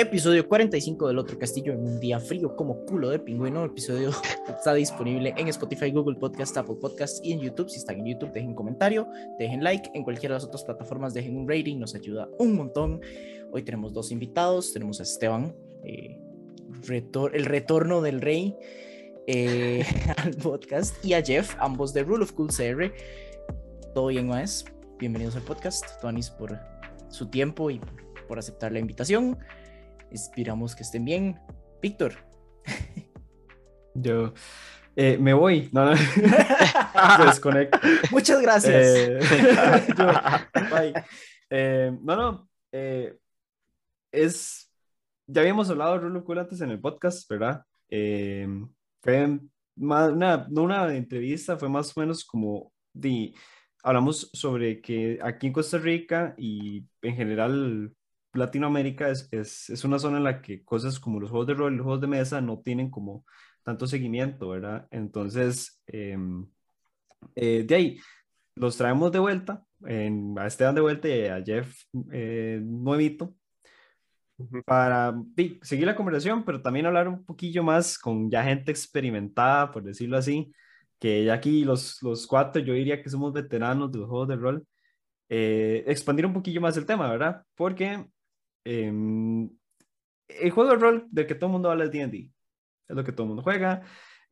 Episodio 45 del otro castillo en un día frío como culo de pingüino. El episodio está disponible en Spotify, Google Podcast, Apple Podcast y en YouTube. Si están en YouTube, dejen un comentario, dejen like. En cualquiera de las otras plataformas, dejen un rating, nos ayuda un montón. Hoy tenemos dos invitados. Tenemos a Esteban, eh, el retorno del rey eh, al podcast, y a Jeff, ambos de Rule of Cool CR. Todo bien, Maes. Bienvenidos al podcast. Toanis por su tiempo y por aceptar la invitación. Esperamos que estén bien. Víctor. Yo eh, me voy. No, no. Se. Muchas gracias. Eh, yo, bye. Eh, no, no. es. Ya habíamos hablado de Rulo Cool antes en el podcast, ¿verdad? fue más, una, no una entrevista, fue más o menos como de, hablamos sobre que aquí en Costa Rica y en general Latinoamérica es, es, es, una zona en la que cosas como los juegos de rol y los juegos de mesa no tienen como tanto seguimiento, ¿verdad? Entonces, em, eh, de ahí, los traemos de vuelta, en, a Esteban de vuelta y a Jeff eh, nuevito, para seguir la conversación, pero también hablar un poquillo más con ya gente experimentada, por decirlo así, que ya aquí los, los cuatro yo diría que somos veteranos de los juegos de rol, eh, expandir un poquillo más el tema, ¿verdad? Porque Em, el juego de rol del que todo el mundo habla es D&D. Es lo que todo el mundo juega.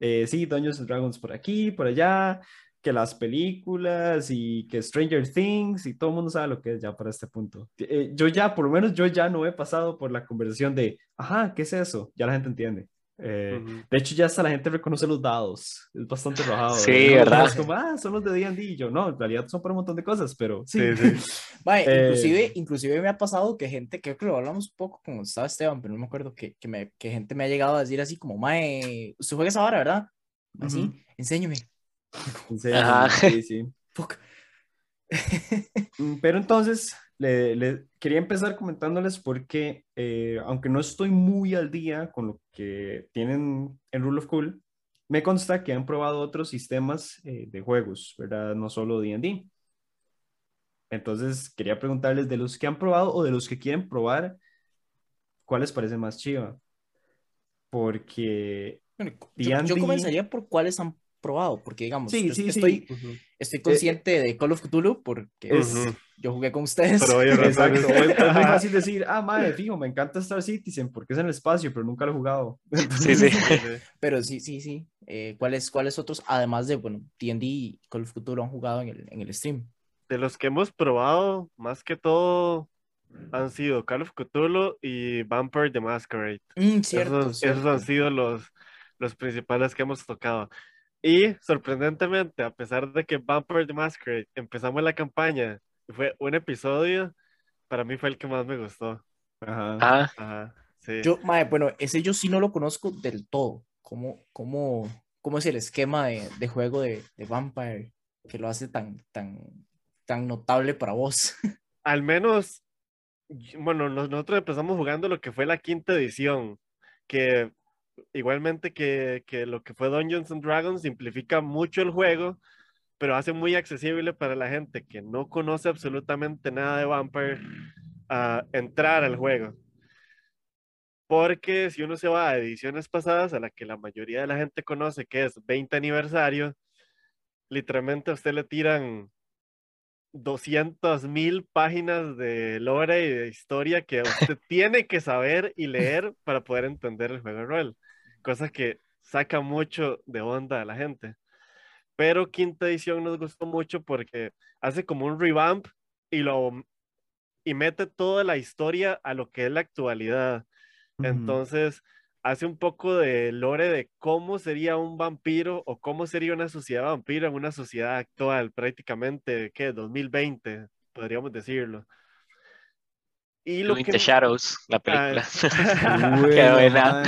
Eh, sí, Dungeons and Dragons por aquí, por allá, que las películas y que Stranger Things y todo el mundo sabe lo que es ya para este punto. Eh, yo ya, por lo menos yo ya no he pasado por la conversación de, ajá, ¿qué es eso? Ya la gente entiende. Eh, de hecho, ya hasta la gente reconoce los dados. Es bastante rojado. Sí, ¿verdad? Es como, ah, son los de D&D. Y yo, no, en realidad son para un montón de cosas, pero sí. Vale, inclusive, inclusive me ha pasado que gente, creo que lo hablamos un poco como estaba Esteban, pero no me acuerdo, que, que, me, que gente me ha llegado a decir así como, mae, usted juega esa hora, ¿verdad? Así, enséñeme. Enséñame. Sí, sí. Mm, pero entonces, le, quería empezar comentándoles porque, eh, aunque no estoy muy al día con lo que tienen en Rule of Cool, me consta que han probado otros sistemas eh, de juegos, ¿verdad? No solo D&D. Entonces, quería preguntarles de los que han probado o de los que quieren probar, ¿cuál les parece más chiva? Porque... yo, yo, comenzaría por cuáles han probado, porque digamos, sí, sí, estoy, estoy consciente de Call of Cthulhu porque yo jugué con ustedes. Pero Exacto. es muy fácil decir, ah, madre, fijo, me encanta Star Citizen porque es en el espacio, pero nunca lo he jugado. Sí, sí. pero sí, sí, sí. Eh, ¿cuáles, ¿Cuáles otros, además de, bueno, D&D y Call of Cthulhu han jugado en el, en el stream? De los que hemos probado, más que todo, han sido Call of Cthulhu y Vampire the Masquerade. Mm, cierto, esos, cierto. esos han sido los, los principales que hemos tocado. Y sorprendentemente, a pesar de que Vampire the Masquerade empezamos la campaña fue un episodio, para mí fue el que más me gustó. Ajá. Ah. Ajá sí. Yo, mae, bueno, ese yo sí no lo conozco del todo. ¿Cómo, cómo, cómo es el esquema de, de juego de, de, Vampire que lo hace tan, tan, tan notable para vos? Al menos, bueno, nosotros empezamos jugando lo que fue la quinta edición, que igualmente que, que lo que fue Dungeons and Dragons simplifica mucho el juego, pero hace muy accesible para la gente que no conoce absolutamente nada de Vampire a entrar al juego. Porque si uno se va a ediciones pasadas, a la que la mayoría de la gente conoce, que es 20 aniversario, literalmente a usted le tiran 200 mil páginas de lore y de historia que usted tiene que saber y leer para poder entender el juego de rol. Cosa que saca mucho de onda a la gente pero quinta edición nos gustó mucho porque hace como un revamp y lo y mete toda la historia a lo que es la actualidad. Entonces, hace un poco de lore de cómo sería un vampiro o cómo sería una sociedad vampiro en una sociedad actual, prácticamente, ¿qué? 2020, podríamos decirlo. Y lo que... Shadows, la película. Qué buena.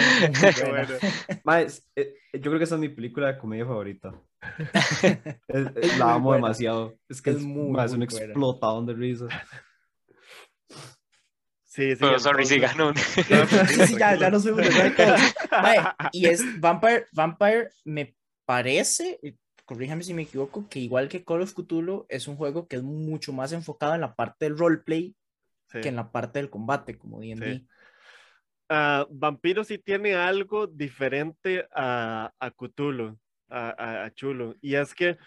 Eh, yo creo que esa es mi película de comedia favorita. la amo demasiado. Es que es, muy, más un explotado de risa. Sí, sí. Pero sorry, sí ganó. ya, ya no soy un Y es Vampire, Vampire me parece, corríjame si me equivoco, que igual que Call of Cthulhu es un juego que es mucho más enfocado en la parte del roleplay que en la parte del combate, como D&D. uh, Vampiro sí tiene algo diferente a, a Cthulhu, a, a, Chulo, y es que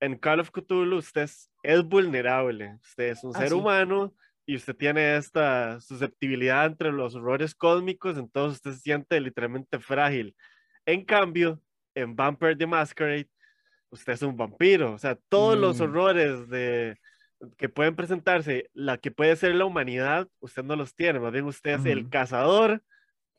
en Call of Cthulhu usted es, vulnerable, usted es un ah, ser humano y usted tiene esta susceptibilidad entre los horrores cósmicos, entonces usted se siente literalmente frágil. En cambio, en Vampire the Masquerade, usted es un vampiro, o sea, todos los mm. horrores de, que pueden presentarse, la que puede ser la humanidad, usted no los tiene, más bien usted es el cazador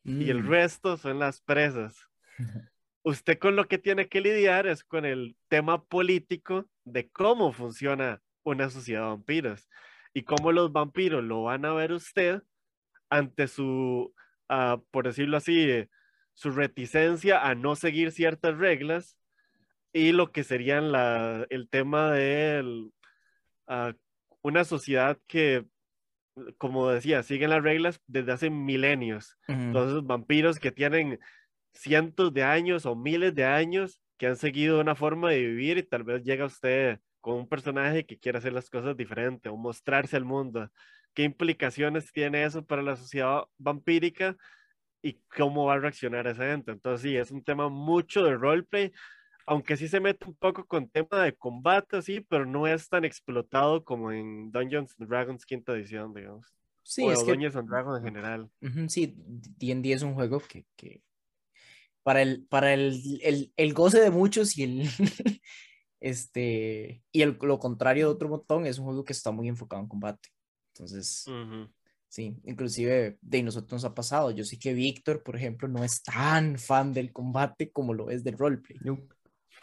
y el mm. resto son las presas. usted con lo que tiene que lidiar es con el tema político de cómo funciona una sociedad de vampiros y cómo los vampiros lo van a ver usted ante su, uh, por decirlo así, eh, su reticencia a no seguir ciertas reglas y lo que serían la, el tema de uh, una sociedad que, como decía, siguen las reglas desde hace milenios. Entonces, vampiros que tienen cientos de años o miles de años que han seguido una forma de vivir y tal vez llega usted con un personaje que quiere hacer las cosas diferentes o mostrarse al mundo. ¿Qué implicaciones tiene eso para la sociedad vampírica y cómo va a reaccionar esa gente? Entonces, sí, es un tema mucho de roleplay, aunque sí se mete un poco con tema de combate, sí, pero no es tan explotado como en Dungeons Dragons quinta edición, digamos. Sí, o es Dungeons and Dragons en general. sí, D&D es un juego que, que para el, para el, el, el, goce de muchos y el, este, y el, lo contrario de otro montón, es un juego que está muy enfocado en combate. Entonces, sí, inclusive de nosotros nos ha pasado. Yo sé que Víctor, por ejemplo, no es tan fan del combate como lo es del roleplay.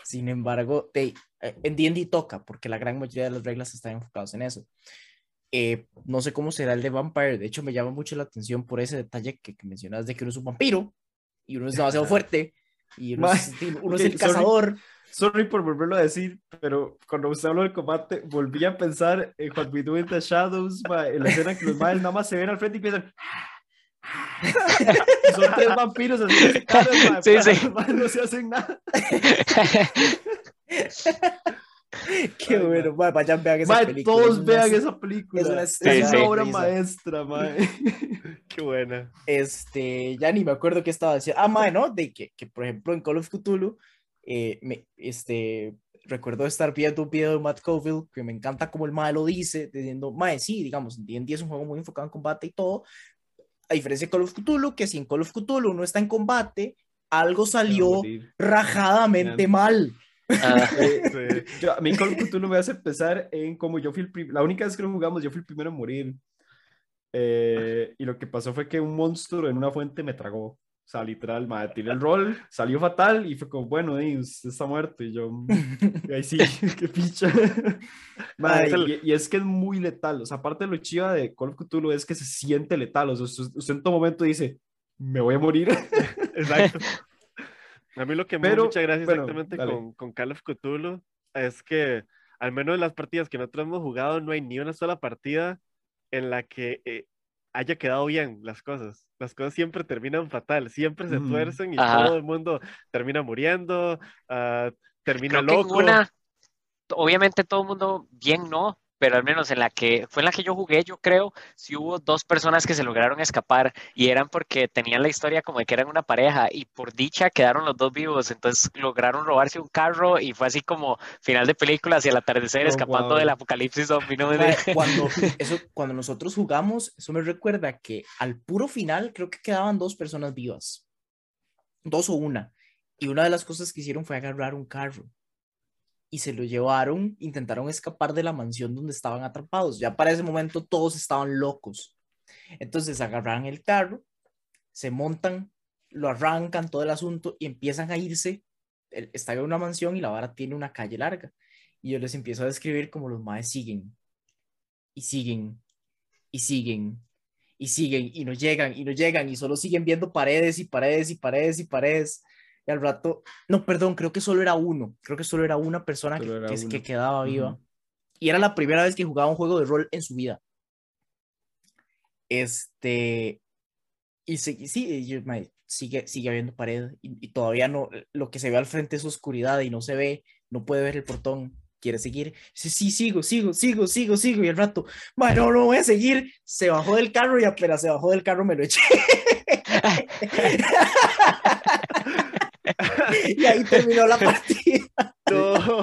Sin embargo, de, eh, en D&D toca, porque la gran mayoría de las reglas están enfocadas en eso. Eh, no sé cómo será el de Vampire, de hecho me llama mucho la atención por ese detalle que, que mencionas de que uno es un vampiro, y uno es demasiado fuerte y uno, es, el cazador. Sorry por volverlo a decir, pero cuando usted habló del combate, volví a pensar en What We Do in the Shadows, en la escena que los males nada más se ven al frente y piensan. son tres vampiros así, sí, sí. los no se hacen nada. Qué bueno, vayan vean esa película. Todos vean esa película. Es una, obra maestra, mae. Qué buena. Este, ya ni me acuerdo qué estaba diciendo. Ah, mae, ¿no? De que, que por ejemplo, en Call of Cthulhu, eh, me, este, recuerdo estar viendo un video de Matt Cofield que me encanta como el mae lo dice, diciendo, mae, sí, digamos, D&D es un juego muy enfocado en combate y todo, a diferencia de Call of Cthulhu, que si en Call of Cthulhu uno está en combate, algo salió rajadamente mal. Ah. Eh, yo, a mí Call of Cthulhu me hace empezar en como yo fui el la única vez que lo jugamos, yo fui el primero a morir. Eh, y lo que pasó fue que un monstruo en una fuente me tragó. O sea, literal, madre, tiré el rol, salió fatal y fue como, bueno, usted está muerto. Y yo, y ahí sí, qué picha. y, es que es muy letal. O sea, aparte de lo chiva de Call of Cthulhu es que se siente letal. O sea, usted en todo momento dice, me voy a morir. Exacto. A mí lo que me da mucha gracia exactamente con, con Call of Cthulhu es que, al menos en las partidas que nosotros hemos jugado, no hay ni una sola partida en la que eh, haya quedado bien las cosas. Las cosas siempre terminan fatal, siempre se tuercen y todo el mundo termina muriendo, uh, termina loco. obviamente todo el mundo bien, ¿no? Pero al menos en la que fue en la que yo jugué, yo creo, sí hubo dos personas que se lograron escapar y eran porque tenían la historia como de que eran una pareja y por dicha quedaron los dos vivos, entonces lograron robarse un carro y fue así como final de película hacia el atardecer oh, escapando del apocalipsis zombie. Cuando, eso, cuando nosotros jugamos, eso me recuerda que al puro final creo que quedaban dos personas vivas, dos o una, y una de las cosas que hicieron fue agarrar un carro y se lo llevaron, intentaron escapar de la mansión donde estaban atrapados. Ya para ese momento todos estaban locos. Entonces agarran el carro, se montan, lo arrancan todo el asunto y empiezan a irse. Está en una mansión y la vara tiene una calle larga. Y yo les empiezo a describir como los maes siguen y siguen y siguen y siguen y no llegan y no llegan y solo siguen viendo paredes y paredes y paredes y paredes y al rato, no, perdón, creo que solo era uno, creo que solo era una persona que, que, quedaba viva. Y era la primera vez que jugaba un juego de rol en su vida. Este, y sí, sí sigue, sigue habiendo pared y, todavía no, lo que se ve al frente es oscuridad y no se ve, no puede ver el portón. ¿Quieres seguir? Dice, sí, sigo, sigo, sigo, sigo, sigo. Y el rato, mae, no, no voy a seguir. Se bajó del carro y apenas se bajó del carro me lo eché. y ahí terminó la partida. No.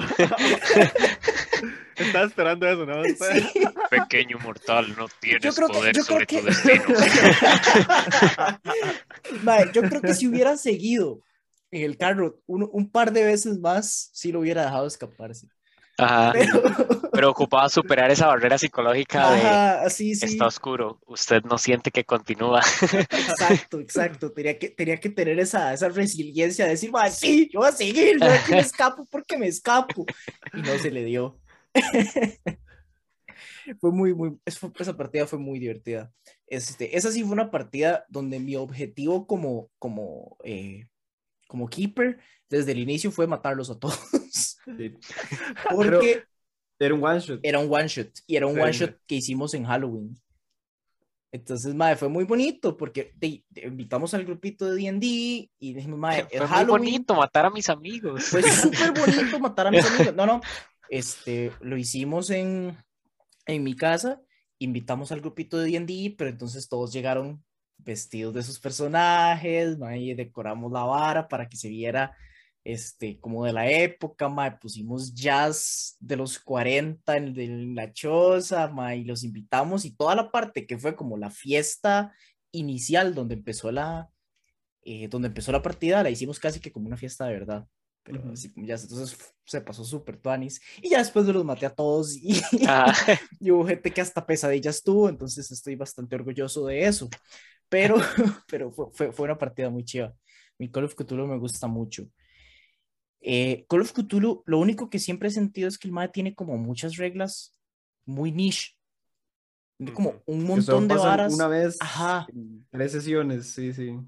Estaba esperando eso, ¿no? Sí. Pequeño mortal, no tienes creo que- poder yo creo sobre que- tu destino. Mae, yo creo que si hubieran seguido en el carro un, un par de veces más, sí lo hubiera dejado escaparse. Ajá. Pero, Pero ocupaba superar esa barrera psicológica de ajá, sí, sí. está oscuro, usted no siente que continúa. Exacto, exacto. Tenía que, tenía que tener esa, esa resiliencia de decir, "Ma, sí, yo voy a seguir, yo aquí me escapo porque me escapo. Y no se le dio. fue muy, muy, esa partida fue muy divertida. Este, esa sí fue una partida donde mi objetivo como, como, eh, como keeper desde el inicio fue matarlos a todos. Sí. Porque Era un one shot. era un one shot y era un Sí, one shot que hicimos en Halloween. Entonces, madre, fue muy bonito porque te, te invitamos al grupito de D&D y dijimos, madre, es Fue muy Halloween. bonito matar a mis amigos. Fue súper bonito matar a mis amigos. No, no, este, lo hicimos en, en mi casa, invitamos al grupito de D&D, pero entonces todos llegaron vestidos de sus personajes, mae, decoramos la vara para que se viera este, como de la época, mae, pusimos jazz de los 40 en, en la choza, mae, y los invitamos y toda la parte que fue como la fiesta inicial donde empezó la, eh, donde empezó la partida, la hicimos casi que como una fiesta de verdad. Pero Ujú. así como ya, entonces se pasó súper tuanis. Y ya después de los maté a todos y, Ajá. y hubo gente que hasta pesadillas tuvo, entonces estoy bastante orgulloso de eso. Pero, pero fue, fue, fue una partida muy chiva. Mi Call of Cthulhu me gusta mucho. Eh, Call of Cthulhu, lo único que siempre he sentido es que el MAE tiene como muchas reglas muy niche. Tiene como un montón de varas. Una vez. Ajá. en Tres sesiones, sí, sí.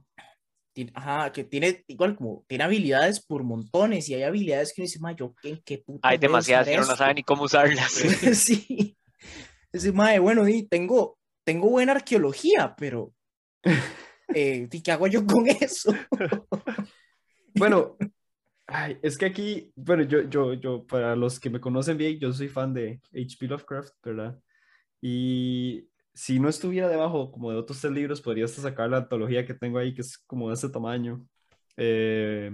tiene- ajá, que tiene igual como tiene habilidades por montones y hay habilidades que uno dice, "Ma, yo qué, qué puta Hay demasiadas que no esto?" sabe ni cómo usarlas. sí. Dice, mae, bueno, di, tengo, tengo buena arqueología, pero eh, di, ¿qué hago yo con eso? Bueno, ay, es que aquí, bueno, yo, yo, yo, para los que me conocen bien, yo soy fan de H.P. Lovecraft, ¿verdad? Y si no estuviera debajo como de otros tres libros, podría hasta sacar la antología que tengo ahí, que es como de ese tamaño. Eh,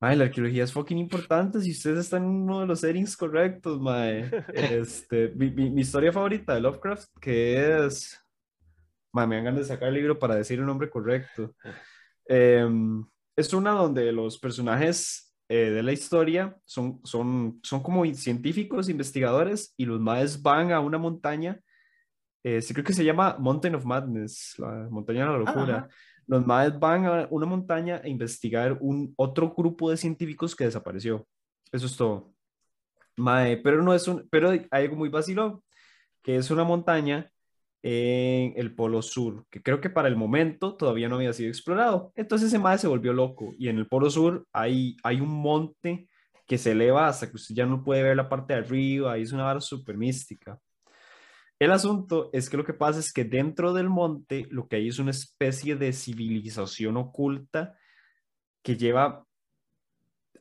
mae, la arqueología es fucking importante si ustedes están en uno de los settings correctos, mae. Este, mi, mi, mi historia favorita de Lovecraft, que es... Mae, me dan ganas de sacar el libro para decir el nombre correcto. Em, es una donde los personajes eh, de la historia son, son, son como científicos, investigadores, y los maes van a una montaña, eh, sí creo que se llama Mountain of Madness, la montaña de la locura. Ajá. Los maes van a una montaña a investigar un otro grupo de científicos que desapareció. Eso es todo. Mae, pero no es un, pero hay algo muy vacilón, que es una montaña en el Polo Sur, que creo que para el momento todavía no había sido explorado. Entonces ese mae se volvió loco y en el Polo Sur hay, hay un monte que se eleva hasta que usted ya no puede ver la parte de arriba, y es una vara súper mística. El asunto es que lo que pasa es que dentro del monte lo que hay es una especie de civilización oculta que lleva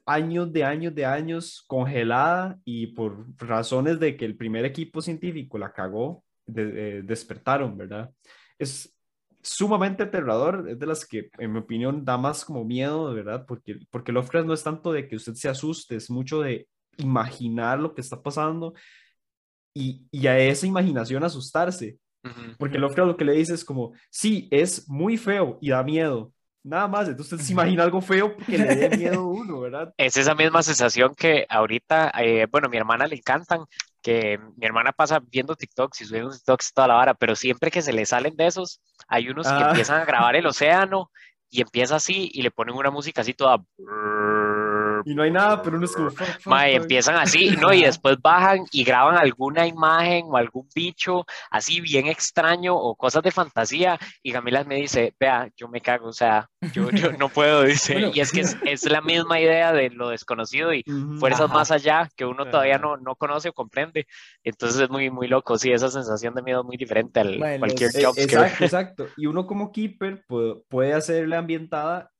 años de años de años congelada y por razones de que el primer equipo científico la cagó, de- eh, despertaron, ¿verdad? Es sumamente aterrador, es de las que en mi opinión da más como miedo, ¿verdad? Porque, porque Lovecraft no es tanto de que usted se asuste, es mucho de imaginar lo que está pasando y, y a esa imaginación asustarse. Porque Lovecraft lo que le dice es como, sí, es muy feo y da miedo. Nada más, entonces usted se imagina algo feo porque le dé miedo a uno, ¿verdad? Es esa misma sensación que ahorita, eh, bueno, a mi hermana le encantan, que mi hermana pasa viendo TikToks y subiendo TikToks toda la vara, pero siempre que se le salen de esos, hay unos que Ah. empiezan a grabar el océano y empieza así y le ponen una música así toda... Y no hay nada, pero uno es como, Mae, empiezan así, ¿no? Y después bajan y graban alguna imagen o algún bicho así bien extraño o cosas de fantasía. Y Camila me dice, vea, yo me cago, o sea, yo, yo no puedo, dice. Bueno. Y es que es, es la misma idea de lo desconocido y fuerzas Ajá. más allá que uno todavía no, no conoce o comprende. Entonces es muy, muy loco, sí, esa sensación de miedo es muy diferente al Mae, cualquier Eh, jumpscare. Exacto, exacto. Y uno como keeper puede, puede hacerle ambientada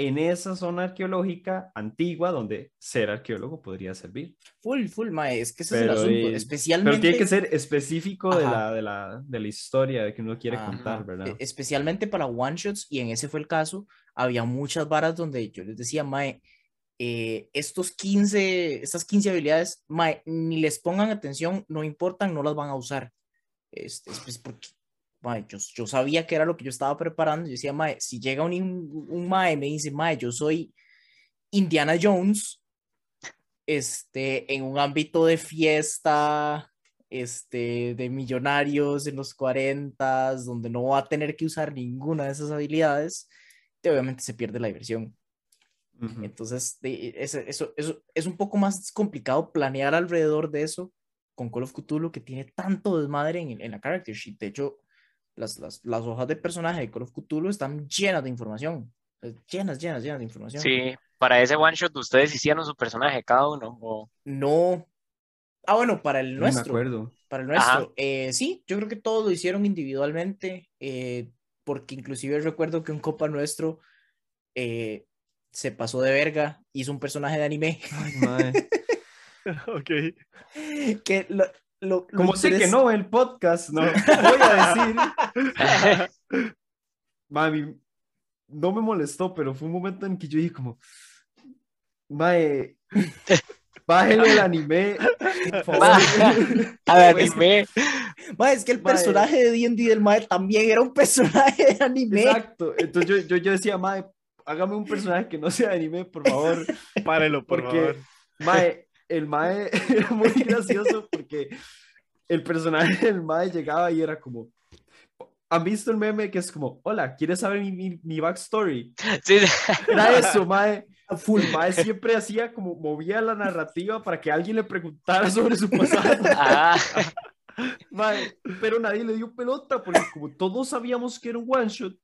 en esa zona arqueológica antigua donde ser arqueólogo podría servir. Full, full, mae, es que ese es el Pero, asunto. Especialmente. Pero tiene que ser específico de la, de, la, de la historia de que uno quiere Ajá. contar, ¿verdad? e- especialmente para one shots, y en ese fue el caso, había muchas varas donde yo les decía, Mae, eh, estos 15, estas 15 habilidades, Mae, ni les pongan atención, no importan, no las van a usar. Este, es pues porque, Mae, yo, yo sabía que era lo que yo estaba preparando. Yo decía, Mae, si llega un, un Mae y me dice, Mae, yo soy Indiana Jones, este, en un ámbito de fiesta, este, de millonarios en los 40, donde no va a tener que usar ninguna de esas habilidades, te- obviamente se pierde la diversión. Entonces, eso, eso, eso es un poco más complicado planear alrededor de eso con Call of Cthulhu, que tiene tanto desmadre en, en la character sheet. De hecho, las, las, las hojas de personaje de Call of Cthulhu están llenas de información. Llenas, llenas, llenas de información. Sí, para ese one shot ustedes hicieron su personaje cada uno. O... No. Ah, bueno, para el No me nuestro. acuerdo. Para el nuestro. eh, sí, yo creo que todos lo hicieron individualmente, eh, porque inclusive recuerdo que un copa nuestro eh, se pasó de verga, hizo un personaje de anime, Ay, mae. ok. que lo, lo- lo Como sé que no, el podcast, no voy a decir. Mami, no me molestó, pero fue un momento en que yo dije como, mae, bájale el anime, por favor. A ver, Pues, anime. Ma, es que el Mae. personaje de D&D del Mae también era un personaje de anime. Exacto, entonces yo, yo, yo decía, mae, hágame un personaje que no sea de anime, por favor. Párelo, por Porque, favor. mae, el mae era muy gracioso porque el personaje del mae llegaba y era como, ¿han visto el meme que es como, hola, ¿quieres saber mi, mi, mi backstory? Sí, sí. Era eso, mae. Full. Mae siempre hacía como, movía la narrativa para que alguien le preguntara sobre su pasado. Ah, Mae, pero nadie le dio pelota porque como todos sabíamos que era un one shot,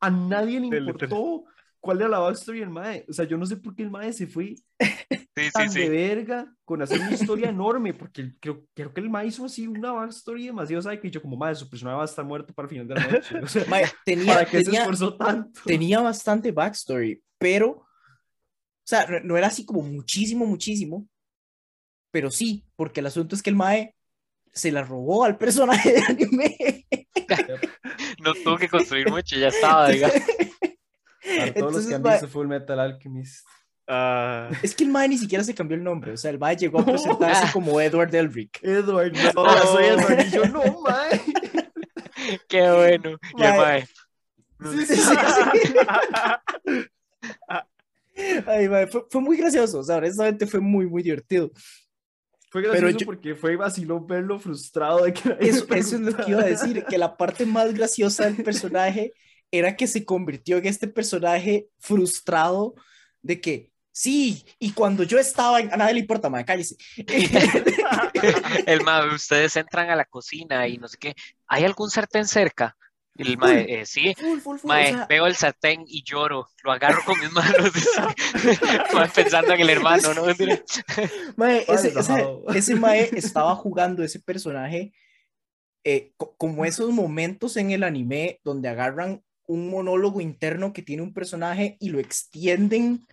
a nadie le importó cuál era la backstory del mae. O sea, yo no sé por qué el mae se fue sí, sí, tan de sí. verga con hacer una historia enorme, porque creo, creo que el mae hizo así una backstory demasiado sabe que yo como mae, su personaje va a estar muerto para el final de la noche. O sea, Mae, tenía, ¿para qué se tenía, esforzó tanto? tenía bastante backstory, pero, o sea, no, no era así como muchísimo, muchísimo, pero sí, porque el asunto es que el Mae se la robó al personaje de anime. No tuvo que construir mucho, ya estaba, diga. Para todos los Entonces, que han visto Full Metal Alchemist. Ah, es que el Mae ni siquiera se cambió el nombre, o sea, el Mae llegó a presentarse como Edward Elric. Edward, no, soy Edward. Y yo, no, mae. Qué bueno. Y el Mae. Sí, sí, sí, sí. Ay, mae, fue, fue muy gracioso, o sea, honestamente fue muy, muy divertido. Fue Pero gracioso yo- porque fue vacilón verlo frustrado de que Eso, eso es lo que iba a decir, que la parte más graciosa del personaje era que se convirtió en este personaje frustrado de que, sí, y cuando yo estaba, en... a nadie le importa, mae, cállese. el mae, ustedes entran a la cocina y no sé qué. ¿Hay algún sartén cerca? El mae, eh, sí. Full, full, full, o Mae, sea, veo el sartén y lloro, lo agarro con mis manos, Mae, pensando en el hermano, ¿no? Mae, Ay, ese, ese, ese mae estaba jugando ese personaje eh, co- como esos momentos en el anime donde agarran un monólogo interno que tiene un personaje y lo extienden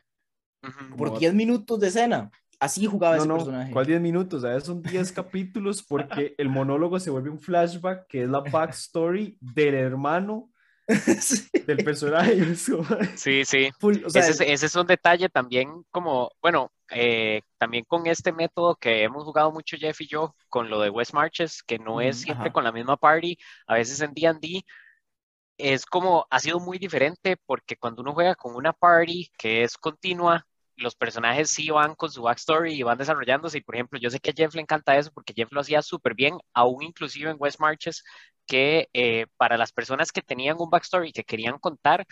Por Como- 10 minutos de escena. Así jugaba No, ese no, personaje. ¿cuál 10 minutos? O sea, son 10 capítulos porque el monólogo se vuelve un flashback que es la backstory del hermano Sí, del personaje. Sí, sí. full, o sea, ese, es, ese es un detalle también como, bueno, eh, también con este método que hemos jugado mucho Jeff y yo, con lo de West Marches, que no es siempre ajá. con la misma party, a veces en D&D, es como, ha sido muy diferente porque cuando uno juega con una party que es continua, los personajes sí van con su backstory y van desarrollándose, y por ejemplo, yo sé que a Jeff le encanta eso porque Jeff lo hacía súper bien, aún inclusive en West Marches, que eh, para las personas que tenían un backstory que querían contar,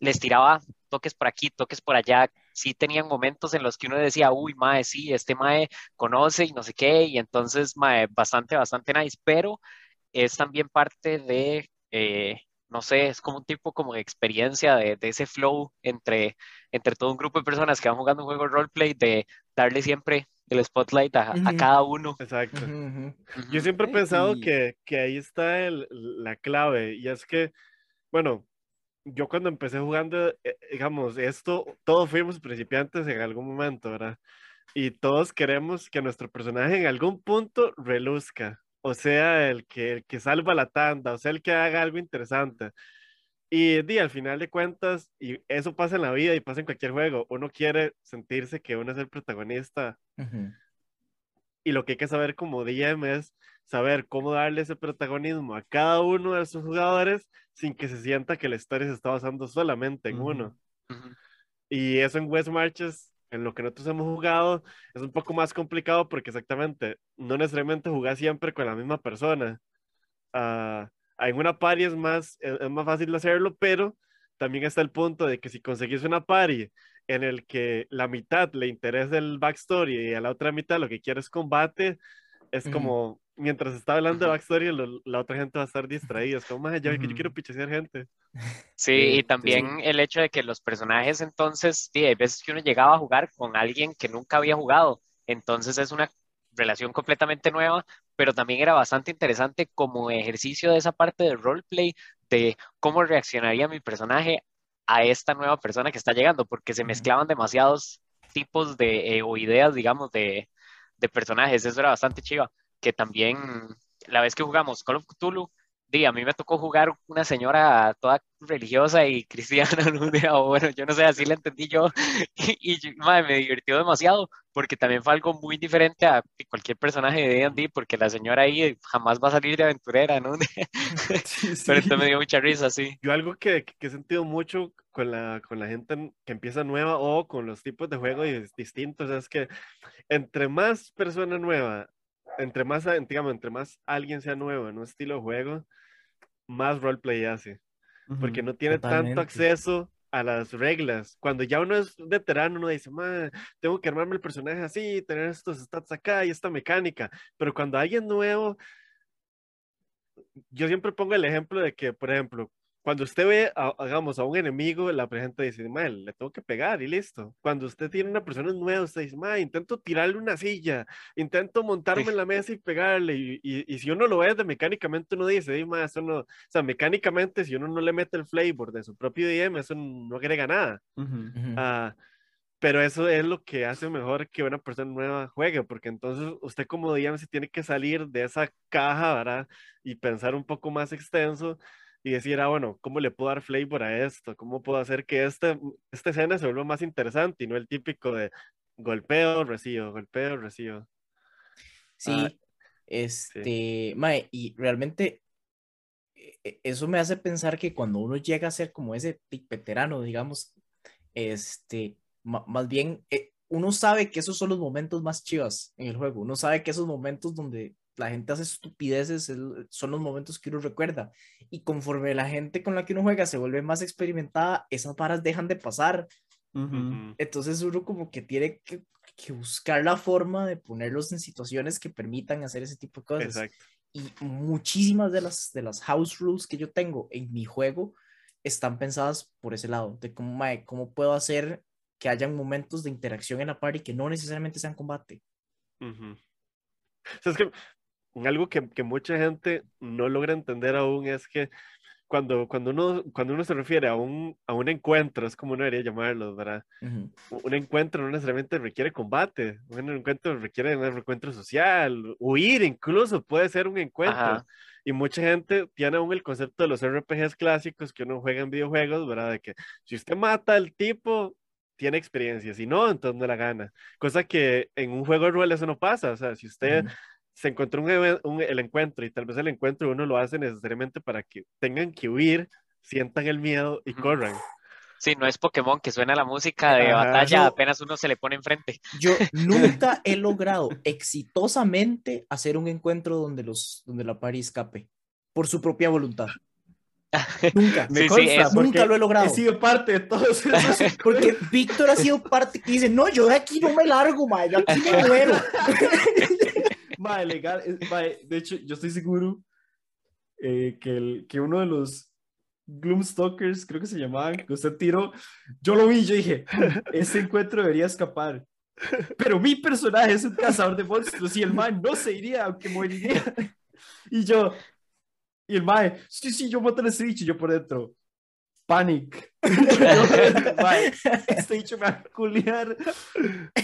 les tiraba toques por aquí, toques por allá. Sí tenían momentos en los que uno decía, uy, mae, sí, este mae conoce y no sé qué, y entonces, mae, bastante, bastante nice, pero es también parte de, eh, no sé, es como un tipo como de experiencia de, de ese flow entre, entre todo un grupo de personas que van jugando un juego de roleplay, de darle siempre el spotlight a, cada uno. exacto. Yo siempre he pensado y- que, que ahí está el- la clave, y es que, bueno, yo cuando empecé jugando, eh, digamos, esto, todos fuimos principiantes en algún momento, ¿verdad? Y todos queremos que nuestro personaje en algún punto reluzca, o sea, el que, el que salva la tanda, o sea, el que haga algo interesante. Y, di, al final de cuentas, y eso pasa en la vida y pasa en cualquier juego, uno quiere sentirse que uno es el protagonista y lo que hay que saber como DM es saber cómo darle ese protagonismo a cada uno de sus jugadores sin que se sienta que la historia se está basando solamente en uno. Y eso en West Marches, en lo que nosotros hemos jugado, es un poco más complicado porque exactamente, no necesariamente jugás siempre con la misma persona. Ah, en una party es más, es, es más fácil hacerlo, pero también está el punto de que si conseguís una party en el que la mitad le interesa el backstory y a la otra mitad lo que quiere es combate, es como, mientras está hablando de backstory, lo- la otra gente va a estar distraída. Es como, "Maje, yo, yo Ujú. quiero pichesear gente. Sí, y también el hecho de que los personajes entonces, sí, hay veces que uno llegaba a jugar con alguien que nunca había jugado, entonces es una relación completamente nueva, pero también era bastante interesante como ejercicio de esa parte de roleplay, de cómo reaccionaría mi personaje a esta nueva persona que está llegando, porque se mezclaban demasiados tipos de, eh, o ideas, digamos, de, de personajes, eso era bastante chiva, que también la vez que jugamos Call of Cthulhu, Di, a mí me tocó jugar una señora toda religiosa y cristiana, ¿no? O bueno, yo no sé, así la entendí yo, y, y madre, me divirtió demasiado, porque también fue algo muy diferente a cualquier personaje de D&D, porque la señora ahí jamás va a salir de aventurera, ¿no? Sí, sí. Pero entonces me dio mucha risa, sí. Yo algo que, que he sentido mucho con la, con la gente en- que empieza nueva o con los tipos de juego dis- distintos es que entre más persona nueva, entre más, digamos, entre más alguien sea nuevo en un estilo de juego, más roleplay hace, porque no tiene tanto acceso a las reglas. Cuando ya uno es veterano, uno dice, "Ma, tengo que armarme el personaje así, tener estos stats acá y esta mecánica, pero cuando alguien nuevo, yo siempre pongo el ejemplo de que, por ejemplo, cuando usted ve, a, hagamos, a un enemigo, la gente dice, mal, le tengo que pegar y listo. Cuando usted tiene una persona nueva, usted dice, ma, intento tirarle una silla, intento montarme Sí. en la mesa y pegarle. Y, y, y si uno lo ve de mecánicamente, uno dice, "Ey, ma, eso no, o sea, mecánicamente, si uno no le mete el flavor de su propio DM, eso no agrega nada. Ujú. Ujú. Ah, pero eso es lo que hace mejor que una persona nueva juegue, porque entonces usted como DM se tiene que salir de esa caja, ¿verdad? Y pensar un poco más extenso y decir, ah, bueno, ¿cómo le puedo dar flavor a esto? ¿Cómo puedo hacer que este, esta escena se vuelva más interesante y no el típico de golpeo, recibo, golpeo, recibo? Sí, Ah, este, mae, y realmente e- e- eso me hace pensar que cuando uno llega a ser como ese veterano, digamos, este, más bien eh, uno sabe que esos son los momentos más chivas en el juego, uno sabe que esos momentos donde la gente hace estupideces el- son los momentos que uno recuerda y conforme la gente con la que uno juega se vuelve más experimentada, esas varas dejan de pasar, Ujú. ujú, entonces uno como que tiene que, que buscar la forma de ponerlos en situaciones que permitan hacer ese tipo de cosas Exacto. y muchísimas de las, de las house rules que yo tengo en mi juego están pensadas por ese lado, de cómo, mae, cómo puedo hacer que hayan momentos de interacción en la party que no necesariamente sean combate. ujú. O sea, es que algo que, que mucha gente no logra entender aún es que cuando, cuando, uno, cuando uno se refiere a un, a un encuentro, es como uno debería llamarlo, ¿verdad? Un encuentro no necesariamente requiere combate, un encuentro requiere un encuentro social, huir incluso puede ser un encuentro. Ajá. Y mucha gente tiene aún el concepto de los RPGs clásicos que uno juega en videojuegos, ¿verdad? De que si usted mata al tipo, tiene experiencia, si no, entonces no la gana. Cosa que en un juego de rol eso no pasa, o sea, si usted. Se encontró un, un- el encuentro y tal vez el encuentro uno lo hace necesariamente para que tengan que huir, sientan el miedo y corran. Sí, no es Pokémon que suena la música de Ajá. batalla Yo- apenas uno se le pone enfrente. Yo nunca he logrado exitosamente hacer un encuentro donde, los, donde la party escape por su propia voluntad. Nunca. Me Sí, sí, consta, porque Nunca lo he logrado. He sido parte de todos esos. Porque Víctor ha sido parte que dice, no, yo de aquí no me largo, mae, yo aquí me muero. Mae, legal. mae, de hecho, yo estoy seguro eh, que, el, que uno de los Gloomstalkers, creo que se llamaban, que usted tiró, yo lo vi, yo dije, este encuentro debería escapar. Pero mi personaje es un cazador de monstruos y el man no se iría, aunque moriría. Y yo, y el mae, sí, sí, yo mato a ese bicho, y yo por dentro. panic. este dicho me va a culiar.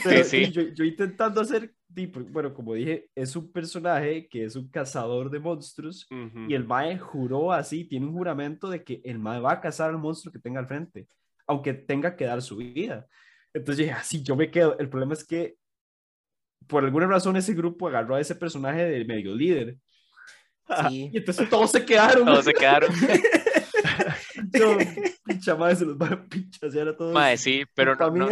Pero, sí. Yo, yo intentando hacer, bueno, como dije, es un personaje que es un cazador de monstruos y el Mae juró así, tiene un juramento de que el Mae va a cazar al monstruo que tenga al frente, aunque tenga que dar su vida. Entonces dije, así yo me quedo. El problema es que por alguna razón ese grupo agarró a ese personaje de medio líder. Sí. Y entonces todos se quedaron. Todos se quedaron. Yo, pincha madre, se los va a pinchasear a todos. Mae, sí, pero no,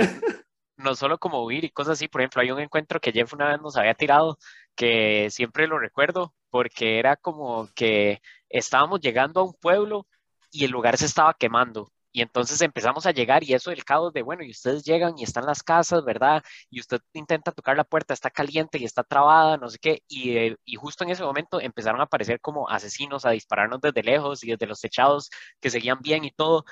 no solo como huir y cosas así. Por ejemplo, hay un encuentro que Jeff una vez nos había tirado que siempre lo recuerdo porque era como que estábamos llegando a un pueblo y el lugar se estaba quemando. Y entonces empezamos a llegar y eso del caos de, bueno, y ustedes llegan y están las casas, ¿verdad? Y usted intenta tocar la puerta, está caliente y está trabada, no sé qué. Y, y justo en ese momento empezaron a aparecer como asesinos a dispararnos desde lejos y desde los techados que seguían bien y todo.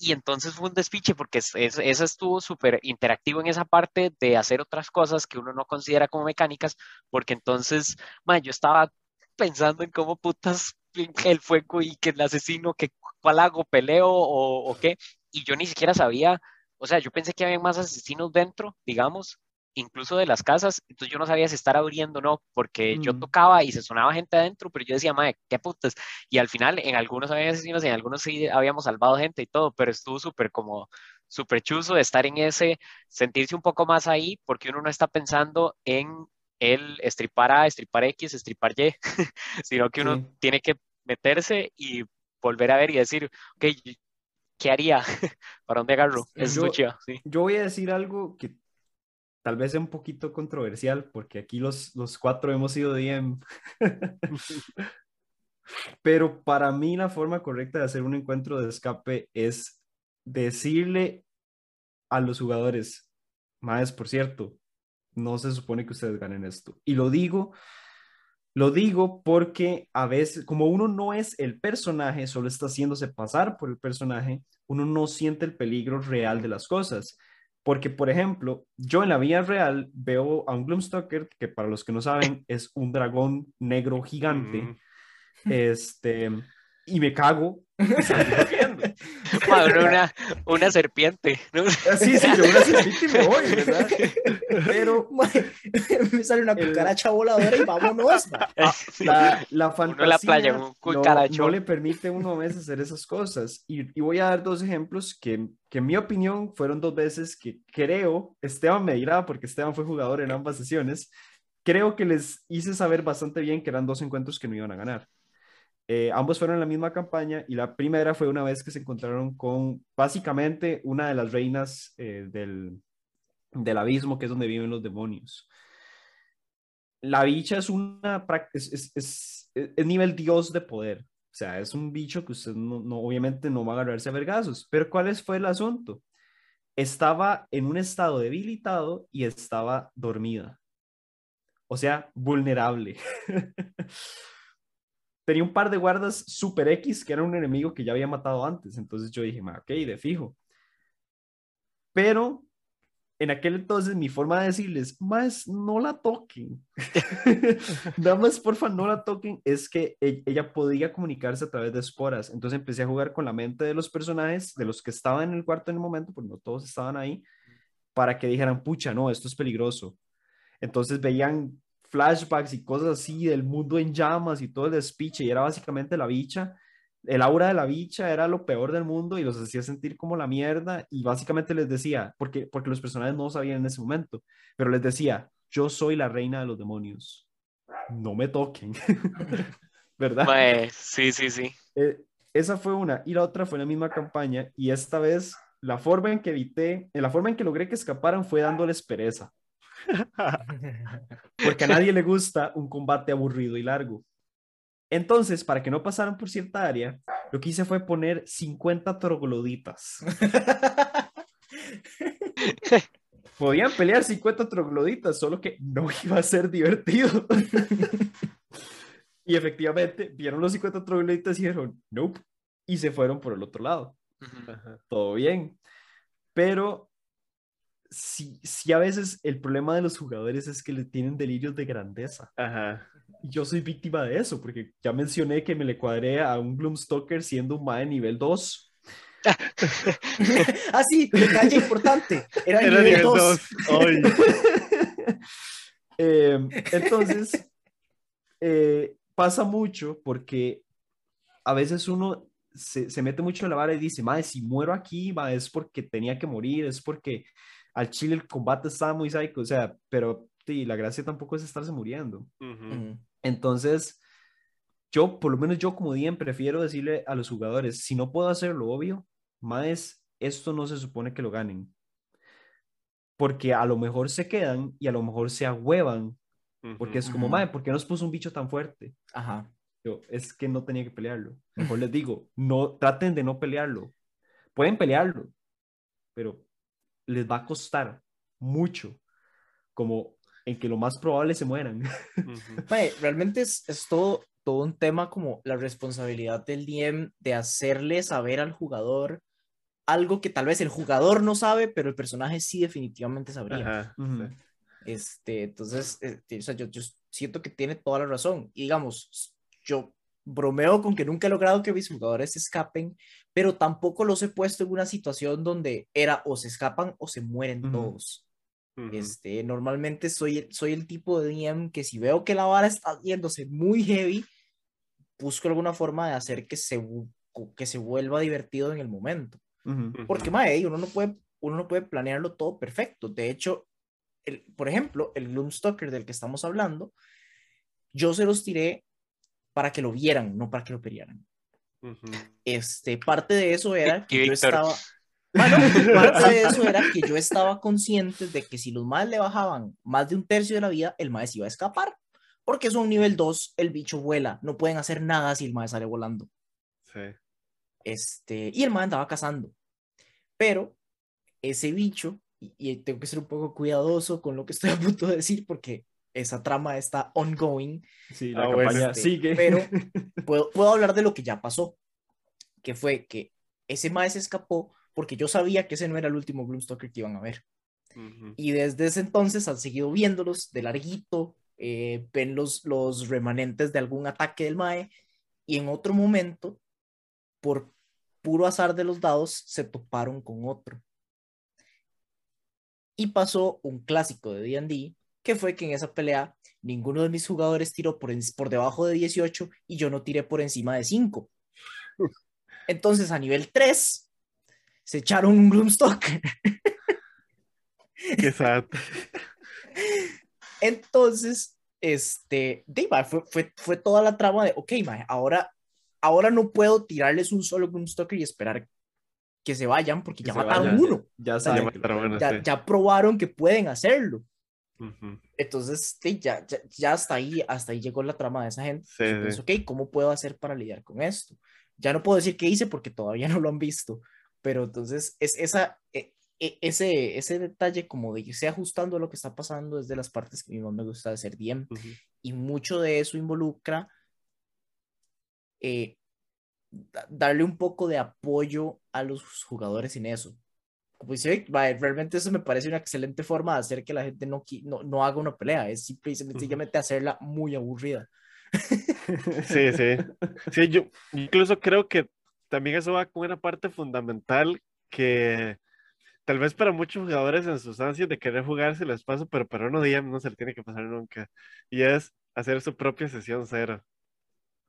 Y entonces fue un despiche porque es, es- eso estuvo súper interactivo en esa parte de hacer otras cosas que uno no considera como mecánicas, porque entonces, mae, yo estaba pensando en cómo putas el fuego y que el asesino, que cuál hago, peleo o, o qué, y yo ni siquiera sabía, o sea, yo pensé que había más asesinos dentro, digamos, incluso de las casas, entonces yo no sabía si estar abriendo o no, porque yo Mm. tocaba y se sonaba gente adentro, pero yo decía, madre, qué putas, y al final en algunos había asesinos en algunos sí habíamos salvado gente y todo, pero estuvo súper como, súper chuzo de estar en ese, sentirse un poco más ahí, porque uno no está pensando en el estripar A, estripar X, estripar Y, sino que uno Sí. tiene que meterse y volver a ver y decir, ok, ¿qué haría? ¿Para dónde agarro? Eso yo- es chiva, sí. Yo voy a decir algo que tal vez sea un poquito controversial, porque aquí los, los cuatro hemos sido DM. Pero para mí la forma correcta de hacer un encuentro de escape es decirle a los jugadores, más por cierto, no se supone que ustedes ganen esto. Y lo digo, lo digo porque a veces, como uno no es el personaje, solo está haciéndose pasar por el personaje, uno no siente el peligro real de las cosas. Porque, por ejemplo, yo en la vida real veo a un Gloomstalker, que para los que no saben es un dragón negro gigante, Ujú. este, y me cago. y salgo corriendo. Madre, una, una serpiente, ¿no? Así, sí, yo una serpiente y me voy, ¿verdad? Pero me sale una El- cucaracha voladora y vámonos. Ah, la, la fantasía la playa, un no, no le permite a uno a veces hacer esas cosas. Y, y voy a dar dos ejemplos que, que en mi opinión fueron dos veces que creo, Esteban me dirá, porque Esteban fue jugador en ambas sesiones, creo que les hice saber bastante bien que eran dos encuentros que no iban a ganar. Eh, ambos fueron en la misma campaña y la primera fue una vez que se encontraron con básicamente una de las reinas eh, del, del abismo, que es donde viven los demonios. La bicha es una es, nivel dios de poder. O sea, es un bicho que usted no, obviamente no va a agarrarse a vergazos. Pero ¿cuál fue el asunto? Estaba en un estado debilitado y estaba dormida. O sea, vulnerable. Tenía un par de guardas super X que era un enemigo que ya había matado antes. Entonces yo dije, "Ma, ok, de fijo. Pero en aquel entonces mi forma de decirles, más no la toquen. Nada más, porfa, no la toquen. Es que e- ella podía comunicarse a través de esporas. Entonces empecé a jugar con la mente de los personajes, de los que estaban en el cuarto en el momento, porque no todos estaban ahí, para que dijeran, pucha, no, esto es peligroso. Entonces veían flashbacks y cosas así del mundo en llamas y todo el despiche, y era básicamente la bicha. El aura de la bicha era lo peor del mundo y los hacía sentir como la mierda y básicamente les decía, porque, porque los personajes no sabían en ese momento, pero les decía, yo soy la reina de los demonios, no me toquen, ¿verdad? Mae, sí, sí, sí. Eh, esa fue una. Y la otra fue la misma campaña. Y esta vez, la forma en que evité, la forma en que logré que escaparan fue dándoles pereza. Porque a nadie le gusta un combate aburrido y largo. Entonces, para que no pasaran por cierta área, lo que hice fue poner 50 trogloditas. Podían pelear 50 trogloditas, solo que no iba a ser divertido. y efectivamente, vieron los 50 trogloditas y dijeron, nope, y se fueron por el otro lado. Todo bien. Pero sí, sí a veces el problema de los jugadores es que le tienen delirios de grandeza. Ajá. Y yo soy víctima de eso, porque ya mencioné que me le cuadré a un Gloomstalker siendo un mae nivel 2 ah, sí, detalle importante. Era, Era nivel nivel 2. 2. Ay, Eh, entonces, eh, pasa mucho porque a veces uno se, se mete mucho en la vara y dice, madre, si muero aquí, ma, es porque tenía que morir, es porque al chile el combate estaba muy psycho, o sea, pero sí, la gracia tampoco es estarse muriendo. Entonces, yo, por lo menos yo como DM, prefiero decirle a los jugadores, si no puedo hacer lo obvio, más esto no se supone que lo ganen. Porque a lo mejor se quedan y a lo mejor se ahuevan, porque es como, madre, ¿por qué nos puso un bicho tan fuerte? Ajá. Yo, es que no tenía que pelearlo. Mejor les digo, no, traten de no pelearlo. Pueden pelearlo, pero les va a costar mucho, como en que lo más probable se mueran. ujú. Mae, realmente es, es todo, todo un tema como la responsabilidad del DM de hacerle saber al jugador algo que tal vez el jugador no sabe, pero el personaje sí definitivamente sabría. Ujú. sí. Este, entonces, eh, o sea, yo, yo siento que tiene toda la razón. Y digamos, yo bromeo con que nunca he logrado que mis jugadores se escapen, pero tampoco los he puesto en una situación donde era o se escapan o se mueren Ujú. todos. Ujú. Este, normalmente soy, soy el tipo de DM que si veo que la vara está yéndose muy heavy, busco alguna forma de hacer que se, que se vuelva divertido en el momento. Ujú. Porque, mae, uno no puede, uno no puede planearlo todo perfecto. De hecho, el, por ejemplo, el Gloomstalker del que estamos hablando, yo se los tiré para que lo vieran, no para que lo pelearan. Este, parte de eso era que yo estaba... Bueno, parte de eso era que yo estaba consciente de que si los maes le bajaban más de un tercio de la vida, el se iba a escapar. Porque es un nivel 2, el bicho vuela, no pueden hacer nada si el mae sale volando. Sí. Este, y el mae andaba cazando. Pero ese bicho, y, y tengo que ser un poco cuidadoso con lo que estoy a punto de decir porque esa trama está ongoing, Sí, la Ah, bueno, campaña este, sigue. pero puedo, puedo hablar de lo que ya pasó, que fue que ese mae se escapó porque yo sabía que ese no era el último Gloomstalker que iban a ver. Y desde ese entonces han seguido viéndolos de larguito, eh, ven los, los remanentes de algún ataque del Mae, y en otro momento, por puro azar de los dados, se toparon con otro. Y pasó un clásico de D&D, que fue que en esa pelea ninguno de mis jugadores tiró por, en- por debajo de 18 y yo no tiré por encima de 5. Entonces a nivel 3 se echaron un Gloomstalker. Qué sad. Entonces, este, de, fue, fue, fue toda la trama de, ok, mae, ahora, ahora no puedo tirarles un solo Gloomstalker y esperar que se vayan porque Que ya mataron vayan. uno. Ya sea, Ya mataron Ya, sí. ya probaron que pueden hacerlo. Ujú. Entonces, ya, ya, ya hasta ahí, hasta ahí llegó la trama de esa gente. Sí, Entonces, sí. ok, ¿cómo puedo hacer para lidiar con esto? Ya no puedo decir qué hice porque todavía no lo han visto, pero entonces es esa, e- e- ese, ese detalle como de irse ajustando a lo que está pasando es de las partes que a mí más me gusta de ser DM Ujú. y mucho de eso involucra eh, da- darle un poco de apoyo a los jugadores en eso. Como dice, Vic, mae, realmente eso me parece una excelente forma de hacer que la gente no, no, no haga una pelea, es simple y sencillamente hacerla muy aburrida. Sí, sí. Sí, yo incluso creo que también eso va con una parte fundamental que tal vez para muchos jugadores en sus ansias de querer jugar se les pasa, pero para uno DM no se le tiene que pasar nunca. Y es hacer su propia sesión cero.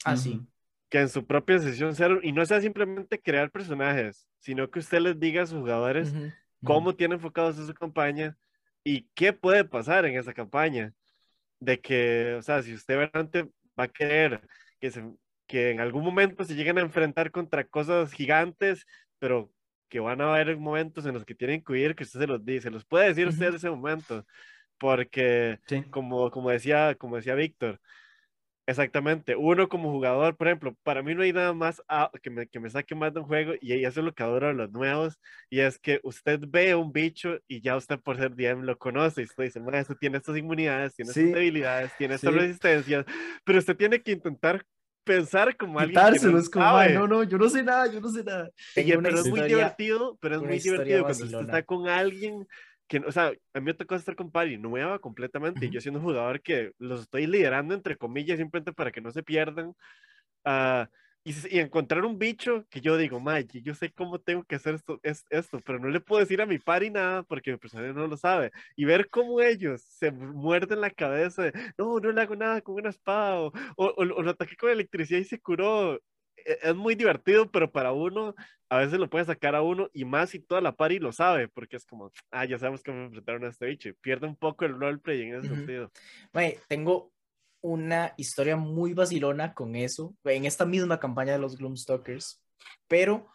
Así. Ujú. Que en su propia sesión cero, y no sea simplemente crear personajes, sino que usted les diga a sus jugadores Ujú, ujú. cómo tiene enfocados su campaña y qué puede pasar en esa campaña. De que, o sea, si usted realmente va a querer que, se, que en algún momento se lleguen a enfrentar contra cosas gigantes, pero que van a haber momentos en los que tienen que huir, que usted se los dice, los puede decir usted en ese momento, porque Sí. como, como decía, como decía Víctor, exactamente, uno como jugador, por ejemplo, para mí no hay nada más a- que, me, que me saque más de un juego y eso es lo que adoro de los nuevos, y es que usted ve un bicho y ya usted por ser DM lo conoce y usted dice, "Ma, eso tiene estas inmunidades, tiene Sí. estas debilidades, tiene estas Sí. resistencias, pero usted tiene que intentar pensar como alguien que no como, no, no, yo no sé nada, yo no sé nada. Una pero es muy historia- divertido, pero es muy historia divertido cuando usted vacilona. está con alguien que, o sea, a mí me tocó estar con Pari nueva completamente, y Ujú. yo siendo un jugador que los estoy liderando, entre comillas, simplemente para que no se pierdan. ah, y, y encontrar un bicho que yo digo, Mike, yo sé cómo tengo que hacer esto, es, esto, pero no le puedo decir a mi pari nada porque mi personaje no lo sabe. Y ver cómo ellos se mu- muerden la cabeza de, no, no le hago nada con una espada, o, o, o o lo ataqué con electricidad y se curó. E- Es muy divertido, pero para uno, a veces lo puede sacar a uno, y más si toda la pari lo sabe, porque es como, ah, ya sabemos cómo enfrentaron a este bicho. y Pierde un poco el roleplay en ese Ujú. sentido. Mae, tengo una historia muy vacilona con eso, en esta misma campaña de los Gloomstalkers, pero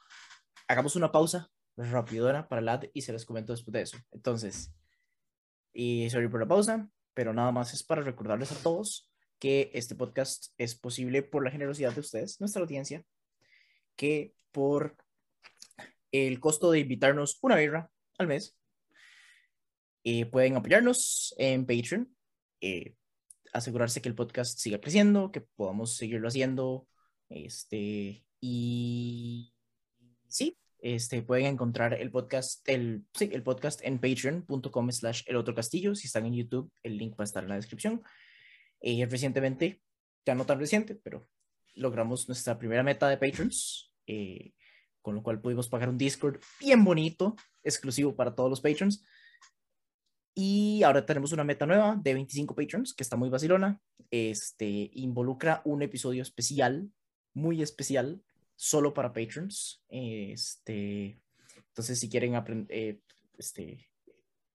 hagamos una pausa rapidona para el ad y se les comento después de eso. Entonces, y sorry por la pausa, pero nada más es para recordarles a todos que este podcast es posible por la generosidad de ustedes, nuestra audiencia, que por el costo de invitarnos una birra al mes, eh, pueden apoyarnos en Patreon, eh, asegurarse que el podcast siga creciendo, que podamos seguirlo haciendo, este, y sí, este, pueden encontrar el podcast, el, el podcast en patreon.com slash el otro castillo, si están en YouTube, el link va a estar en la descripción. Eh, recientemente, ya no tan reciente, pero logramos nuestra primera meta de patrons, eh, con lo cual pudimos pagar un Discord bien bonito, exclusivo para todos los patrons. Y ahora tenemos una meta nueva de 25 patrons, que está muy vacilona. Este, involucra un episodio especial, muy especial, solo para patrons. Este, entonces, si quieren aprender, este,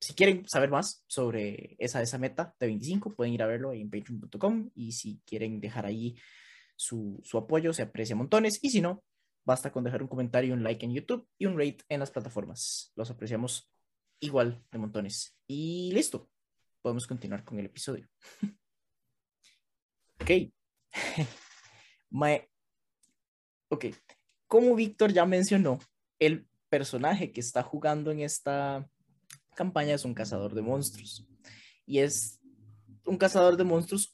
si quieren saber más sobre esa, meta de 25, pueden ir a verlo ahí en patreon.com. Y si quieren dejar ahí su, apoyo, se aprecia montones. Y si no, basta con dejar un comentario, un like en YouTube y un rate en las plataformas. Los apreciamos igual de montones. Y listo, podemos continuar con el episodio. ok. Mae- Ok, como Víctor ya mencionó, el personaje que está jugando en esta campaña es un cazador de monstruos. Y es un cazador de monstruos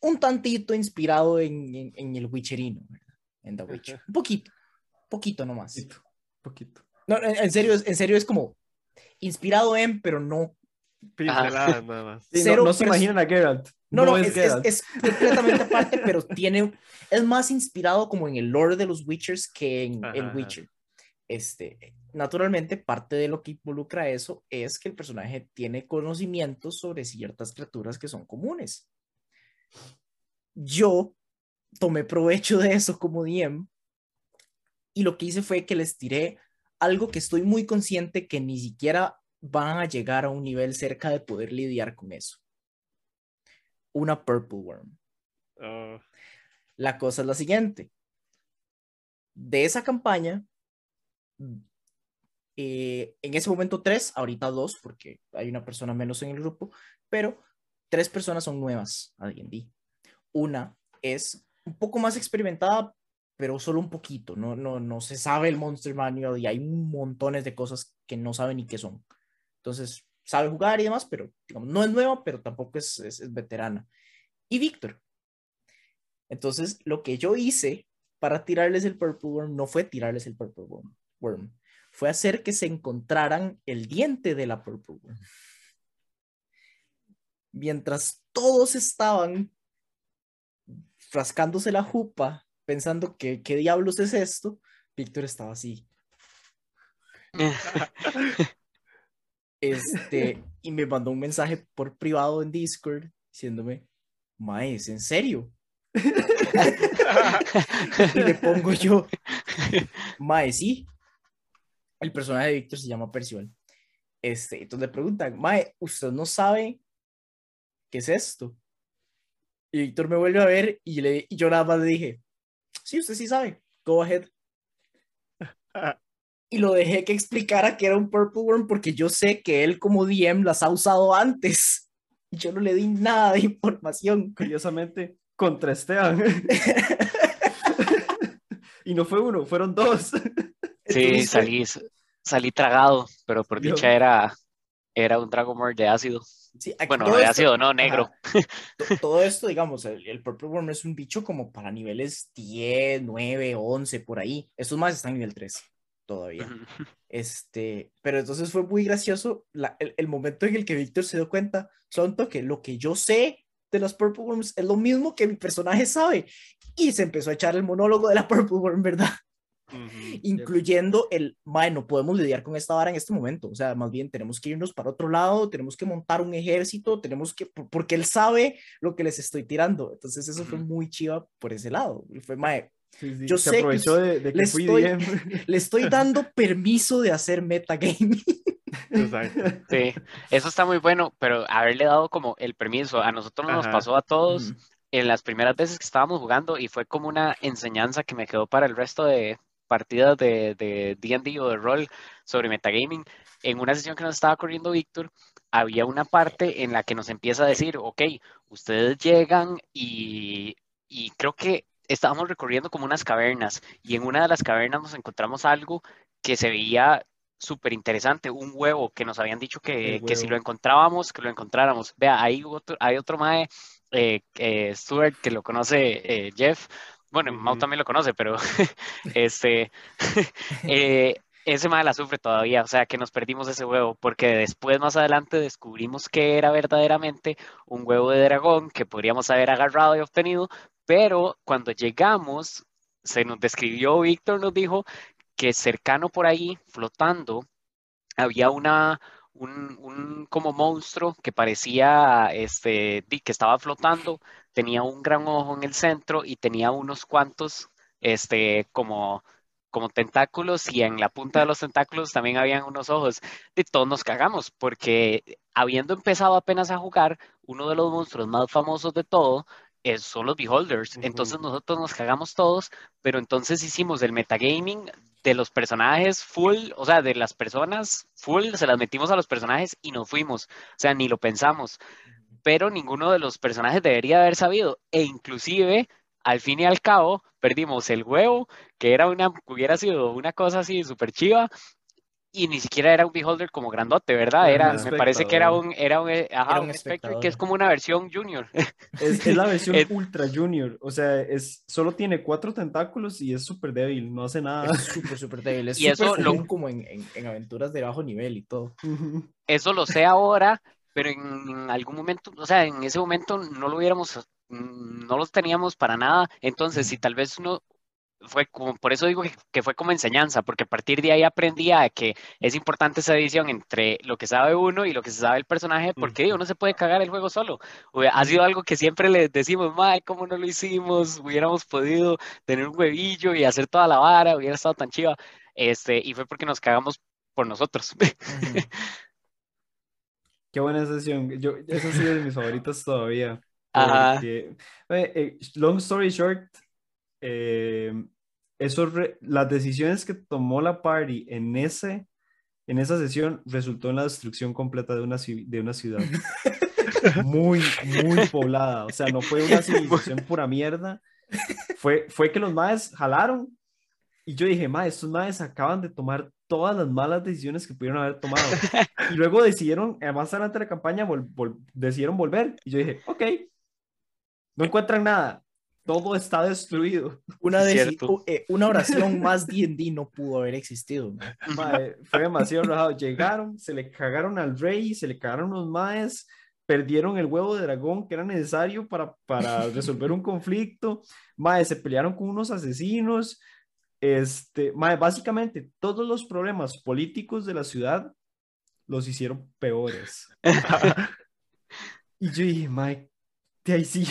un, tantito inspirado en, en- en el Witcherino, ¿verdad? En The Witcher. Un poquito, poquito nomás. Poquito, poquito. No, en, en serio, es- en serio es como inspirado en, pero no. Pinceladas nada más. Sí, no- no, se imaginan a Geralt. No, no, es, es, Geralt. es completamente aparte, pero tiene, es más inspirado como en el lore de los Witchers que en el. Witcher. Este, naturalmente, parte de lo que involucra eso es que el personaje tiene conocimientos sobre ciertas criaturas que son comunes. Yo tomé provecho de eso como DM y lo que hice fue que les tiré algo que estoy muy consciente que ni siquiera van a llegar a un nivel cerca de poder lidiar con eso. Una Purple Worm. Oh, La cosa es la siguiente. De esa campaña, eh, en ese momento tres, ahorita dos, porque hay una persona menos en el grupo, pero tres personas son nuevas a D&D. Una es un poco más experimentada, pero solo un poquito. No, no, no se sabe el Monster Manual y hay montones de cosas que no sabe ni qué son. Entonces, sabe jugar y demás, pero digamos, no es nueva, pero tampoco es, es, es veterana. Y Víctor. Entonces, lo que yo hice para tirarles el Purple Worm no fue tirarles el Purple Worm, worm, fue hacer que se encontraran el diente de la Purple Worm. Mientras todos estaban rascándose la jupa, pensando que qué diablos es esto, Víctor estaba así. Este, y me mandó un mensaje por privado en Discord diciéndome, Mae, ¿es en serio? y le pongo yo, Mae, sí. El personaje de Víctor se llama Percival. Este, entonces le preguntan, Mae, ¿usted no sabe qué es esto? Y Víctor me vuelve a ver y, le, y yo nada más le dije, sí, usted sí sabe, go ahead. Y lo dejé que explicara que era un Purple Worm porque yo sé que él como DM las ha usado antes. Y yo no le di nada de información. Curiosamente, contra Esteban. y no fue uno, fueron dos. Sí, salí, salí tragado, pero por dicha era, era un Dragomore de ácido. sí, Bueno, de esto- ácido, no, negro. Ajá. Todo esto, digamos, el, el Purple Worm es un bicho como para niveles 10, 9, 11, por ahí. Estos más están en nivel 3 todavía. Este, pero entonces fue muy gracioso la- el, el momento en el que Víctor se dio cuenta, Sonto, que lo que yo sé de las Purple Worms es lo mismo que mi personaje sabe. Y se empezó a echar el monólogo de la Purple Worm, ¿verdad? Ujú. Incluyendo el, mae, no podemos lidiar con esta vara en este momento. O sea, más bien tenemos que irnos para otro lado, tenemos que montar un ejército, tenemos que, por- porque él sabe lo que les estoy tirando. Entonces eso fue Ujú. muy chiva por ese lado. Y fue, mae, Sí, sí, Yo sé que de, de que le fui estoy- le estoy dando permiso de hacer metagaming. Exacto. Sí, eso está muy bueno, pero haberle dado como el permiso, a nosotros nos Ajá. pasó a todos en las primeras veces que estábamos jugando y fue como una enseñanza que me quedó para el resto de partidas de de D&D o de rol sobre metagaming. En una sesión que nos estaba corriendo Víctor, había una parte en la que nos empieza a decir, ok, ustedes llegan y, y creo que estábamos recorriendo como unas cavernas y en una de las cavernas nos encontramos algo que se veía súper interesante, un huevo que nos habían dicho que, que si lo encontrábamos, que lo encontráramos. Vea, hay otro, hay otro mae, eh, eh, Stuart, que lo conoce eh, Jeff. Bueno, Mau Ujú. también lo conoce, pero este, eh, ese mae la sufre todavía, o sea que nos perdimos ese huevo, porque después más adelante descubrimos que era verdaderamente un huevo de dragón que podríamos haber agarrado y obtenido, pero cuando llegamos, se nos describió, Víctor nos dijo que cercano por ahí, flotando, había una, un, un como monstruo que parecía, este, que estaba flotando, tenía un gran ojo en el centro y tenía unos cuantos, este, como, como tentáculos y en la punta de los tentáculos también habían unos ojos. De todos nos cagamos porque habiendo empezado apenas a jugar, uno de los monstruos más famosos de todo es, son los Beholders. Entonces nosotros nos cagamos todos, pero entonces hicimos el metagaming de los personajes full, o sea, de las personas full, se las metimos a los personajes y nos fuimos. O sea, ni lo pensamos. Pero ninguno de los personajes debería haber sabido. E inclusive, al fin y al cabo, perdimos el huevo, que era una, hubiera sido una cosa así súper chiva. Y ni siquiera era un beholder como grandote, ¿verdad? Era me parece que era un, era un, eh, ajá, Era un un Spectre que es como una versión junior. Es, es la versión Ultra Junior. O sea, es, solo tiene cuatro tentáculos y es súper débil, no hace nada. Es súper, súper débil. Es Y eso lo- como en, en, en aventuras de bajo nivel y todo. Eso lo sé ahora, pero en algún momento, o sea, en ese momento no lo hubiéramos, mm, no los teníamos para nada. Entonces, si tal vez uno fue como, por eso digo que, fue como enseñanza, porque a partir de ahí aprendí a que es importante esa división entre lo que sabe uno y lo que se sabe el personaje, porque digo, no se puede cagar el juego solo. Ha sido algo que siempre le decimos, mae, ¿cómo no lo hicimos? Hubiéramos podido tener un huevillo y hacer toda la vara, hubiera estado tan chiva. Este, y fue porque nos cagamos por nosotros. Qué buena sesión. Yo, esa ha sido de mis favoritas todavía. Ajá. Porque, eh, eh, long story short, eh, eso re- las decisiones que tomó la party en, ese, en esa sesión resultó en la destrucción completa de una, de una ciudad. Muy, muy poblada. O sea, no fue una civilización pura mierda. Fue, fue que los maes jalaron y yo dije, ma, estos maes acaban de tomar todas las malas decisiones que pudieron haber tomado. Y luego decidieron, eh, más adelante de la campaña, vol- vol- decidieron volver. Y yo dije, ok, no encuentran nada. Todo está destruido. Una, eh, una oración más D&D no pudo haber existido. man. Ma, eh, fue demasiado rajado. Llegaron, se le cagaron al rey, se le cagaron los maes, perdieron el huevo de dragón que era necesario para, para resolver un conflicto. Mae, se pelearon con unos asesinos. Este, mae, básicamente todos los problemas políticos de la ciudad los hicieron peores. Y yo dije, mae, de ahí sí.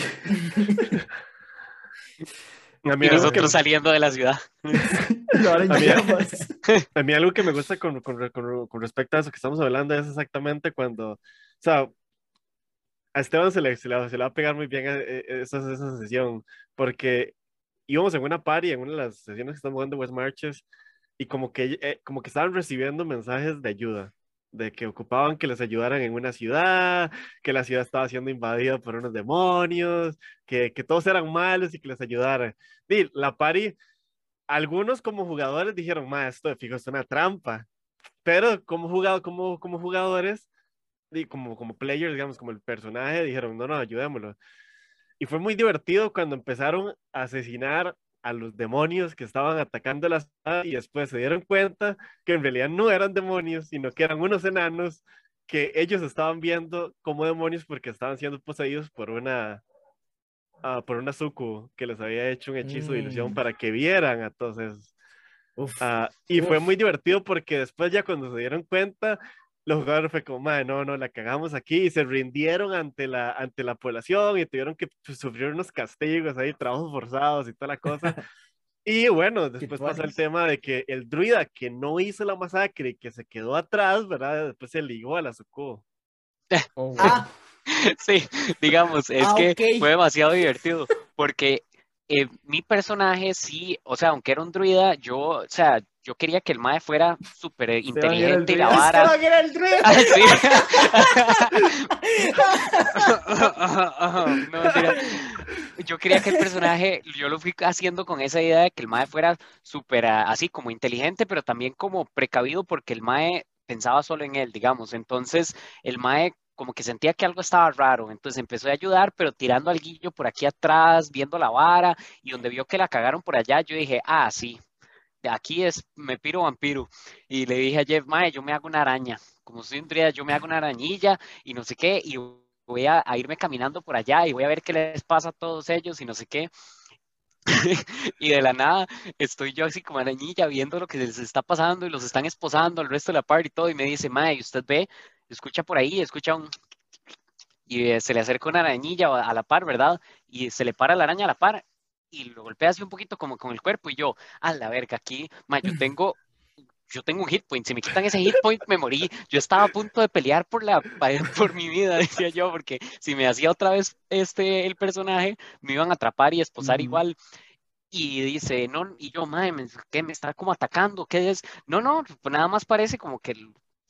A mí Y algo nosotros saliendo de la ciudad. Y ahora en A mí-. A mí algo que me gusta con, con, con- con respecto a eso que estamos hablando es exactamente cuando, o sea, a Esteban se le, se le, se le va a pegar muy bien eh, eh, esa, esa sesión, porque íbamos en una party, en una de las sesiones que estamos jugando West Marches, y como que, eh, como que estaban recibiendo mensajes de ayuda, de que ocupaban que les ayudaran en una ciudad, que la ciudad estaba siendo invadida por unos demonios, que, que todos eran malos y que les ayudaran. Y la party algunos como jugadores dijeron, ma, esto de fijo es una trampa. Pero como, jugado, como, como jugadores, y como, como players, digamos, como el personaje, dijeron, no, no, ayudémoslo. Y fue muy divertido cuando empezaron a asesinar a los demonios que estaban atacando la ciudad y después se dieron cuenta que en realidad no eran demonios, sino que eran unos enanos que ellos estaban viendo como demonios porque estaban siendo poseídos por una ah, por una suku que les había hecho un hechizo de ilusión Mm. para que vieran a todos esos. Uf. Ah, y fue Uf. muy divertido porque después ya cuando se dieron cuenta, los jugadores fue como, "Mae, no, no, la cagamos aquí y se rindieron ante la, ante la población y tuvieron que sufrir unos castigos ahí, trabajos forzados y toda la cosa. Y bueno, después pasó el tema de que el druida que no hizo la masacre y que se quedó atrás, ¿verdad? Después se ligó a la Suko. Oh. Ah, Sí, digamos, es Ah, que ok. fue demasiado divertido porque eh, mi personaje sí, o sea, aunque era un druida, yo, o sea, yo quería que el mae fuera súper el inteligente y la vara. Ah, sí. No, mentira. Yo quería que el personaje, yo lo fui haciendo con esa idea de que el mae fuera súper ah, así como inteligente, pero también como precavido porque el mae pensaba solo en él, digamos. Entonces, el mae como que sentía que algo estaba raro, entonces empezó a ayudar, pero tirando al guillo por aquí atrás, viendo la vara, y donde vio que la cagaron por allá, yo dije, ah, sí, aquí es me piro vampiro. Y le dije a Jeff, mae, yo me hago una araña, como soy un druida, yo me hago una arañilla y no sé qué, y voy a, irme caminando por allá y voy a ver qué les pasa a todos ellos y no sé qué. y de la nada estoy yo así como arañilla viendo lo que les está pasando y los están esposando al resto de la party y todo y me dice, mae, ¿usted ve? Escucha por ahí, escucha un... Y eh, se le acerca una arañilla a la par, ¿verdad? Y se le para la araña a la par y lo golpea así un poquito como con el cuerpo y yo, a la verga, aquí, mae, yo tengo... Yo tengo un hit point, si me quitan ese hit point me morí. Yo estaba a punto de pelear por la por mi vida, decía yo, porque si me hacía otra vez este el personaje, me iban a atrapar y esposar igual. Y dice, no, y yo, madre, ¿qué me está como atacando? ¿Qué es? No, no, nada más parece como que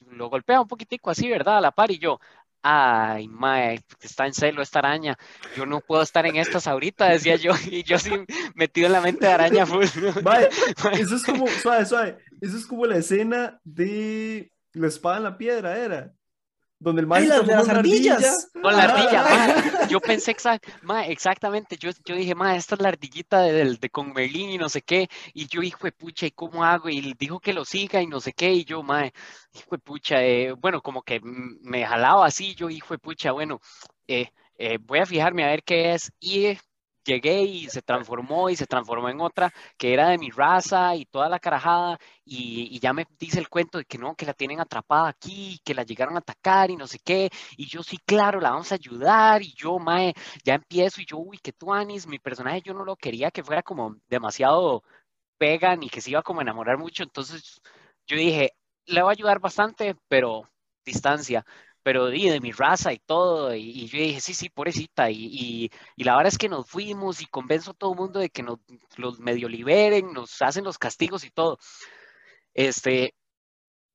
lo golpea un poquitico así, ¿verdad? A la par y yo, ay, mae, está en celo esta araña. Yo no puedo estar en estas ahorita, decía yo, y yo sí metido en la mente de araña. Mae, Mae, eso es como, suave, suave, eso es como la escena de la espada en la piedra, era. Donde el mae Ay, se las de las ardillas. Con la ardilla, mae, yo pensé exact, exactamente, yo, yo dije, mae, esta es la ardillita de, del- de con Merlín y no sé qué, y yo, hijo de pucha, ¿y cómo hago? Y dijo que lo siga y no sé qué, y yo, mae, hijo de pucha, eh, bueno, como que me jalaba así, yo, hijo de pucha, bueno, eh, eh, voy a fijarme a ver qué es, y eh, llegué y se transformó y se transformó en otra que era de mi raza y toda la carajada, y, y ya me dice el cuento de que no, que la tienen atrapada aquí, que la llegaron a atacar y no sé qué, y yo sí, claro, la vamos a ayudar, y yo, mae, ya empiezo, y yo, uy, qué tuanis, mi personaje yo no lo quería que fuera como demasiado pegan y que se iba como a enamorar mucho, entonces yo dije, le voy a ayudar bastante, pero distancia, pero di, de mi raza y todo, y, y yo dije, sí, sí, pobrecita, y, y, y la verdad es que nos fuimos y convenzo a todo el mundo de que nos los medio liberen, nos hacen los castigos y todo. Este,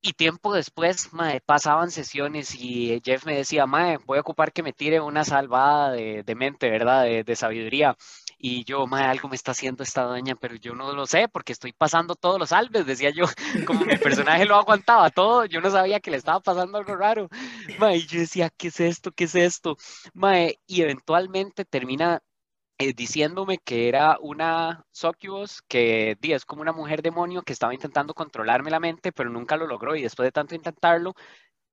y tiempo después, mae, pasaban sesiones y Jeff me decía, mae, voy a ocupar que me tire una salvada de, mente, ¿verdad? De sabiduría. Y yo, mae, algo me está haciendo esta doña, pero yo no lo sé porque estoy pasando todos los salves, decía yo. Como mi personaje lo aguantaba todo, yo no sabía que le estaba pasando algo raro. Mae, y yo decía, ¿qué es esto? ¿Qué es esto? Mae, y eventualmente termina eh, diciéndome que era una succubus, que di, es como una mujer demonio que estaba intentando controlarme la mente, pero nunca lo logró y después de tanto intentarlo,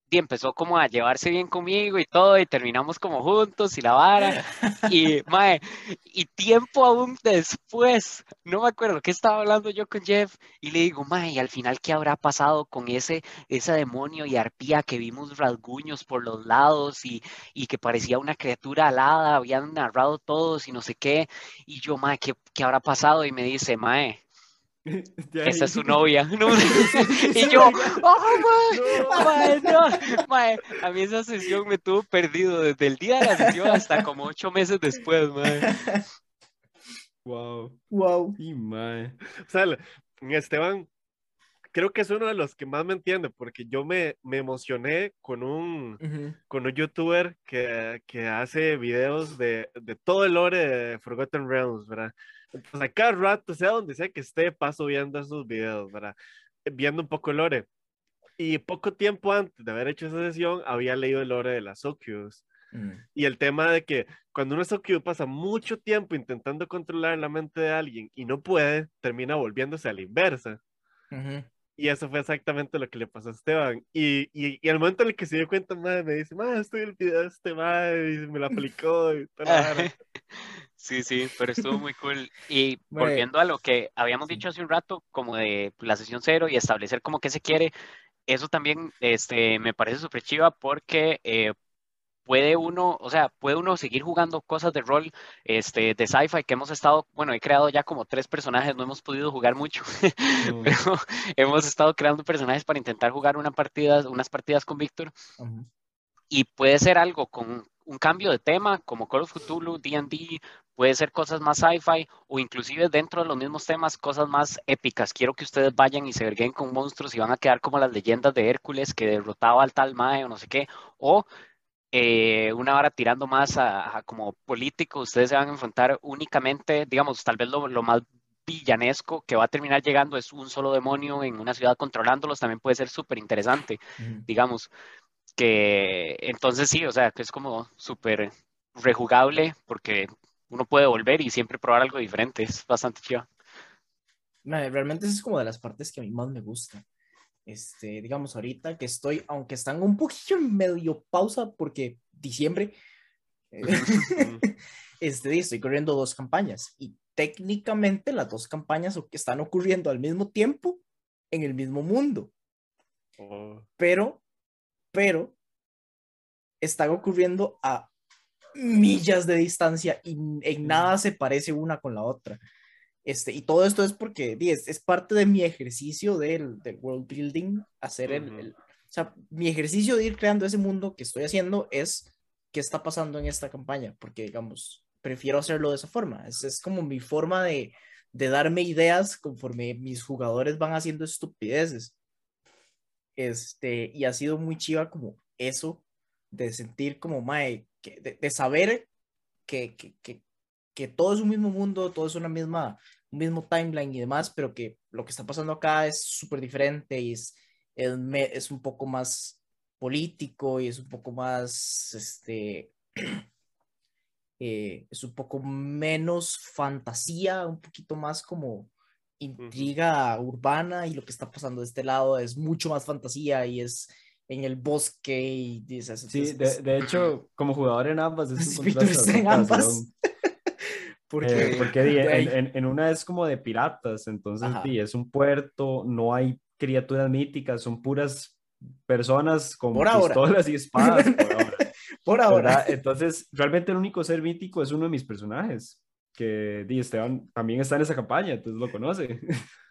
di, empezó como a llevarse bien conmigo y todo y terminamos como juntos y la vara y mae, y tiempo aún después, no me acuerdo qué estaba hablando yo con Jeff y le digo, mae, y al final qué habrá pasado con ese ese demonio y arpía que vimos rasguños por los lados y, y que parecía una criatura alada, habían narrado todos y no sé qué, y yo, mae, ¿qué, qué habrá pasado? Y me dice, mae, esa es su novia. ¿no? y yo, ¡oh, mae! no, mae". A mí esa sesión me tuvo perdido desde el día de la sesión hasta como ocho meses después, mae. Wow. Wow. Y mae. O sea, Esteban, creo que es uno de los que más me entiende, porque yo me, me emocioné con un, con un youtuber que, que hace videos de, de todo el lore de Forgotten Realms, ¿verdad? Entonces, a cada rato, sea donde sea que esté, paso viendo esos videos, ¿verdad? Viendo un poco el lore. Y poco tiempo antes de haber hecho esa sesión, había leído el lore de las Oculus. Mm. Y el tema de que cuando uno Oculus pasa mucho tiempo intentando controlar la mente de alguien y no puede, termina volviéndose a la inversa. Ujú. Y eso fue exactamente lo que le pasó a Esteban. Y, y, y al momento en el que se dio cuenta, madre, me dice, madre, estoy el video de este madre, y me la aplicó y vara". Sí, sí, pero estuvo muy cool. Y Mae, volviendo a lo que habíamos dicho hace un rato, como de la sesión cero y establecer como que se quiere, eso también este, me parece súper chiva porque eh, puede uno, o sea, puede uno seguir jugando cosas de rol, este, de sci-fi que hemos estado, bueno, he creado ya como tres personajes, no hemos podido jugar mucho, No. pero hemos estado creando personajes para intentar jugar una partida, unas partidas con Víctor Ujú. y puede ser algo con un cambio de tema, como Call of Cthulhu, D&D, puede ser cosas más sci-fi o inclusive dentro de los mismos temas, cosas más épicas. Quiero que ustedes vayan y se verguen con monstruos y van a quedar como las leyendas de Hércules que derrotaba al tal Mae o no sé qué, o eh, una hora tirando más a, a como político, ustedes se van a enfrentar únicamente, digamos, tal vez lo, lo más villanesco que va a terminar llegando es un solo demonio en una ciudad controlándolos, también puede ser súper interesante digamos, que entonces sí, o sea, que es como súper rejugable porque uno puede volver y siempre probar algo diferente, es bastante chido. Realmente esa es como de las partes que a mí más me gusta. Este, digamos, ahorita que estoy, aunque están un poquillo en medio pausa porque diciembre, eh, este, estoy corriendo dos campañas y técnicamente las dos campañas están ocurriendo al mismo tiempo en el mismo mundo, Oh, pero, pero están ocurriendo a millas de distancia y en nada se parece una con la otra. Este, y todo esto es porque es, es parte de mi ejercicio del, del world building, hacer el, el- o sea, mi ejercicio de ir creando ese mundo que estoy haciendo es qué está pasando en esta campaña, porque digamos, prefiero hacerlo de esa forma, es, es como mi forma de, de darme ideas conforme mis jugadores van haciendo estupideces. Este, y ha sido muy chiva como eso, de sentir como, mae, que, de, de saber que, que, que, que todo es un mismo mundo, todo es una misma, un mismo timeline y demás, pero que lo que está pasando acá es súper diferente y es, es, es un poco más político y es un poco más, este, eh, es un poco menos fantasía, un poquito más como intriga urbana y lo que está pasando de este lado es mucho más fantasía y es en el bosque y dices, Sí, de, de hecho, como jugador en ambas, es Sí, un contraste en ambas. porque, Eh, porque en, en- en una es como de piratas, entonces di, es un puerto, no hay criaturas míticas, son puras personas con Por ahora. pistolas y espadas por ahora. por ahora. ¿verdad? Entonces, realmente el único ser mítico es uno de mis personajes, que di, Esteban también está en esa campaña, entonces lo conoce,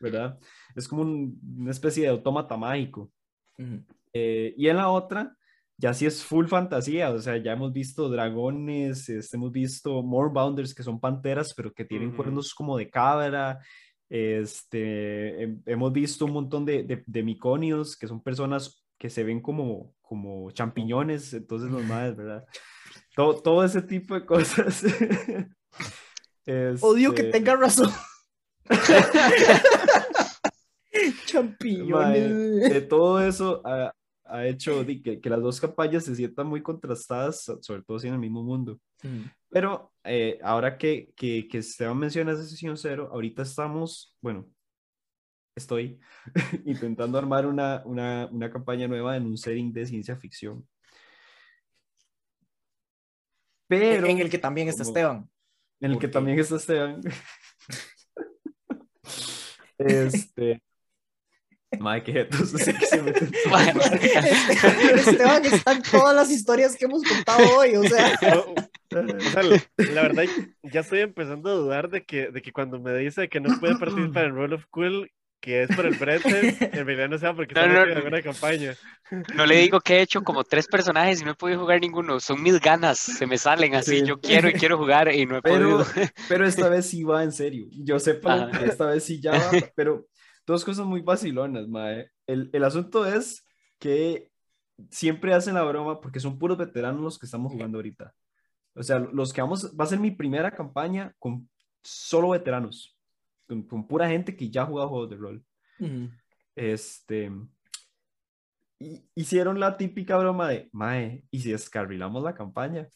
¿verdad? Es como un- una especie de autómata mágico. Ujú. Eh, y en la otra, ya sí es full fantasía, o sea, ya hemos visto dragones, este, hemos visto Moorbounders, que son panteras, pero que tienen Ujú. cuernos como de cabra. Este, hem- hemos visto un montón de, de, de miconios, que son personas que se ven como, como champiñones, entonces los madres, ¿verdad? Todo, todo ese tipo de cosas. Odio que Este, tenga razón. Mae, Champiñones. de todo eso ha, ha hecho di, que, que las dos campañas se sientan muy contrastadas, so- sobre todo si en el mismo mundo. Ujú. Pero eh, ahora que, que, que Esteban menciona esa sesión cero, ahorita estamos, bueno, estoy intentando armar una, una, una campaña nueva en un setting de ciencia ficción. Pero en el que también está como- Esteban. en el que también está Esteban. este. Madre, qué jetos, Esteban está en todas las historias que hemos contado hoy, o sea. O- o sea, la, verdad, ya estoy empezando a dudar de que, de que cuando me dice que no puede participar en Roll of Cool, que es por el Bretzel, en realidad no sea porque No, está no, metido en alguna campaña. No le digo que he hecho como tres personajes y no he podido jugar ninguno, son mis ganas, se me salen así, Sí. yo quiero y quiero jugar y no he Pero, podido. pero esta vez sí va en serio. Yo sepa Ajá. esta vez sí ya va, pero dos cosas muy vacilonas, mae. El, el asunto es que siempre hacen la broma porque son puros veteranos los que estamos jugando ahorita. O sea, los que vamos, va a ser mi primera campaña con solo veteranos, con, con pura gente que ya ha jugado juegos de rol. Este, y- hicieron la típica broma de, mae, ¿y si descarrilamos la campaña?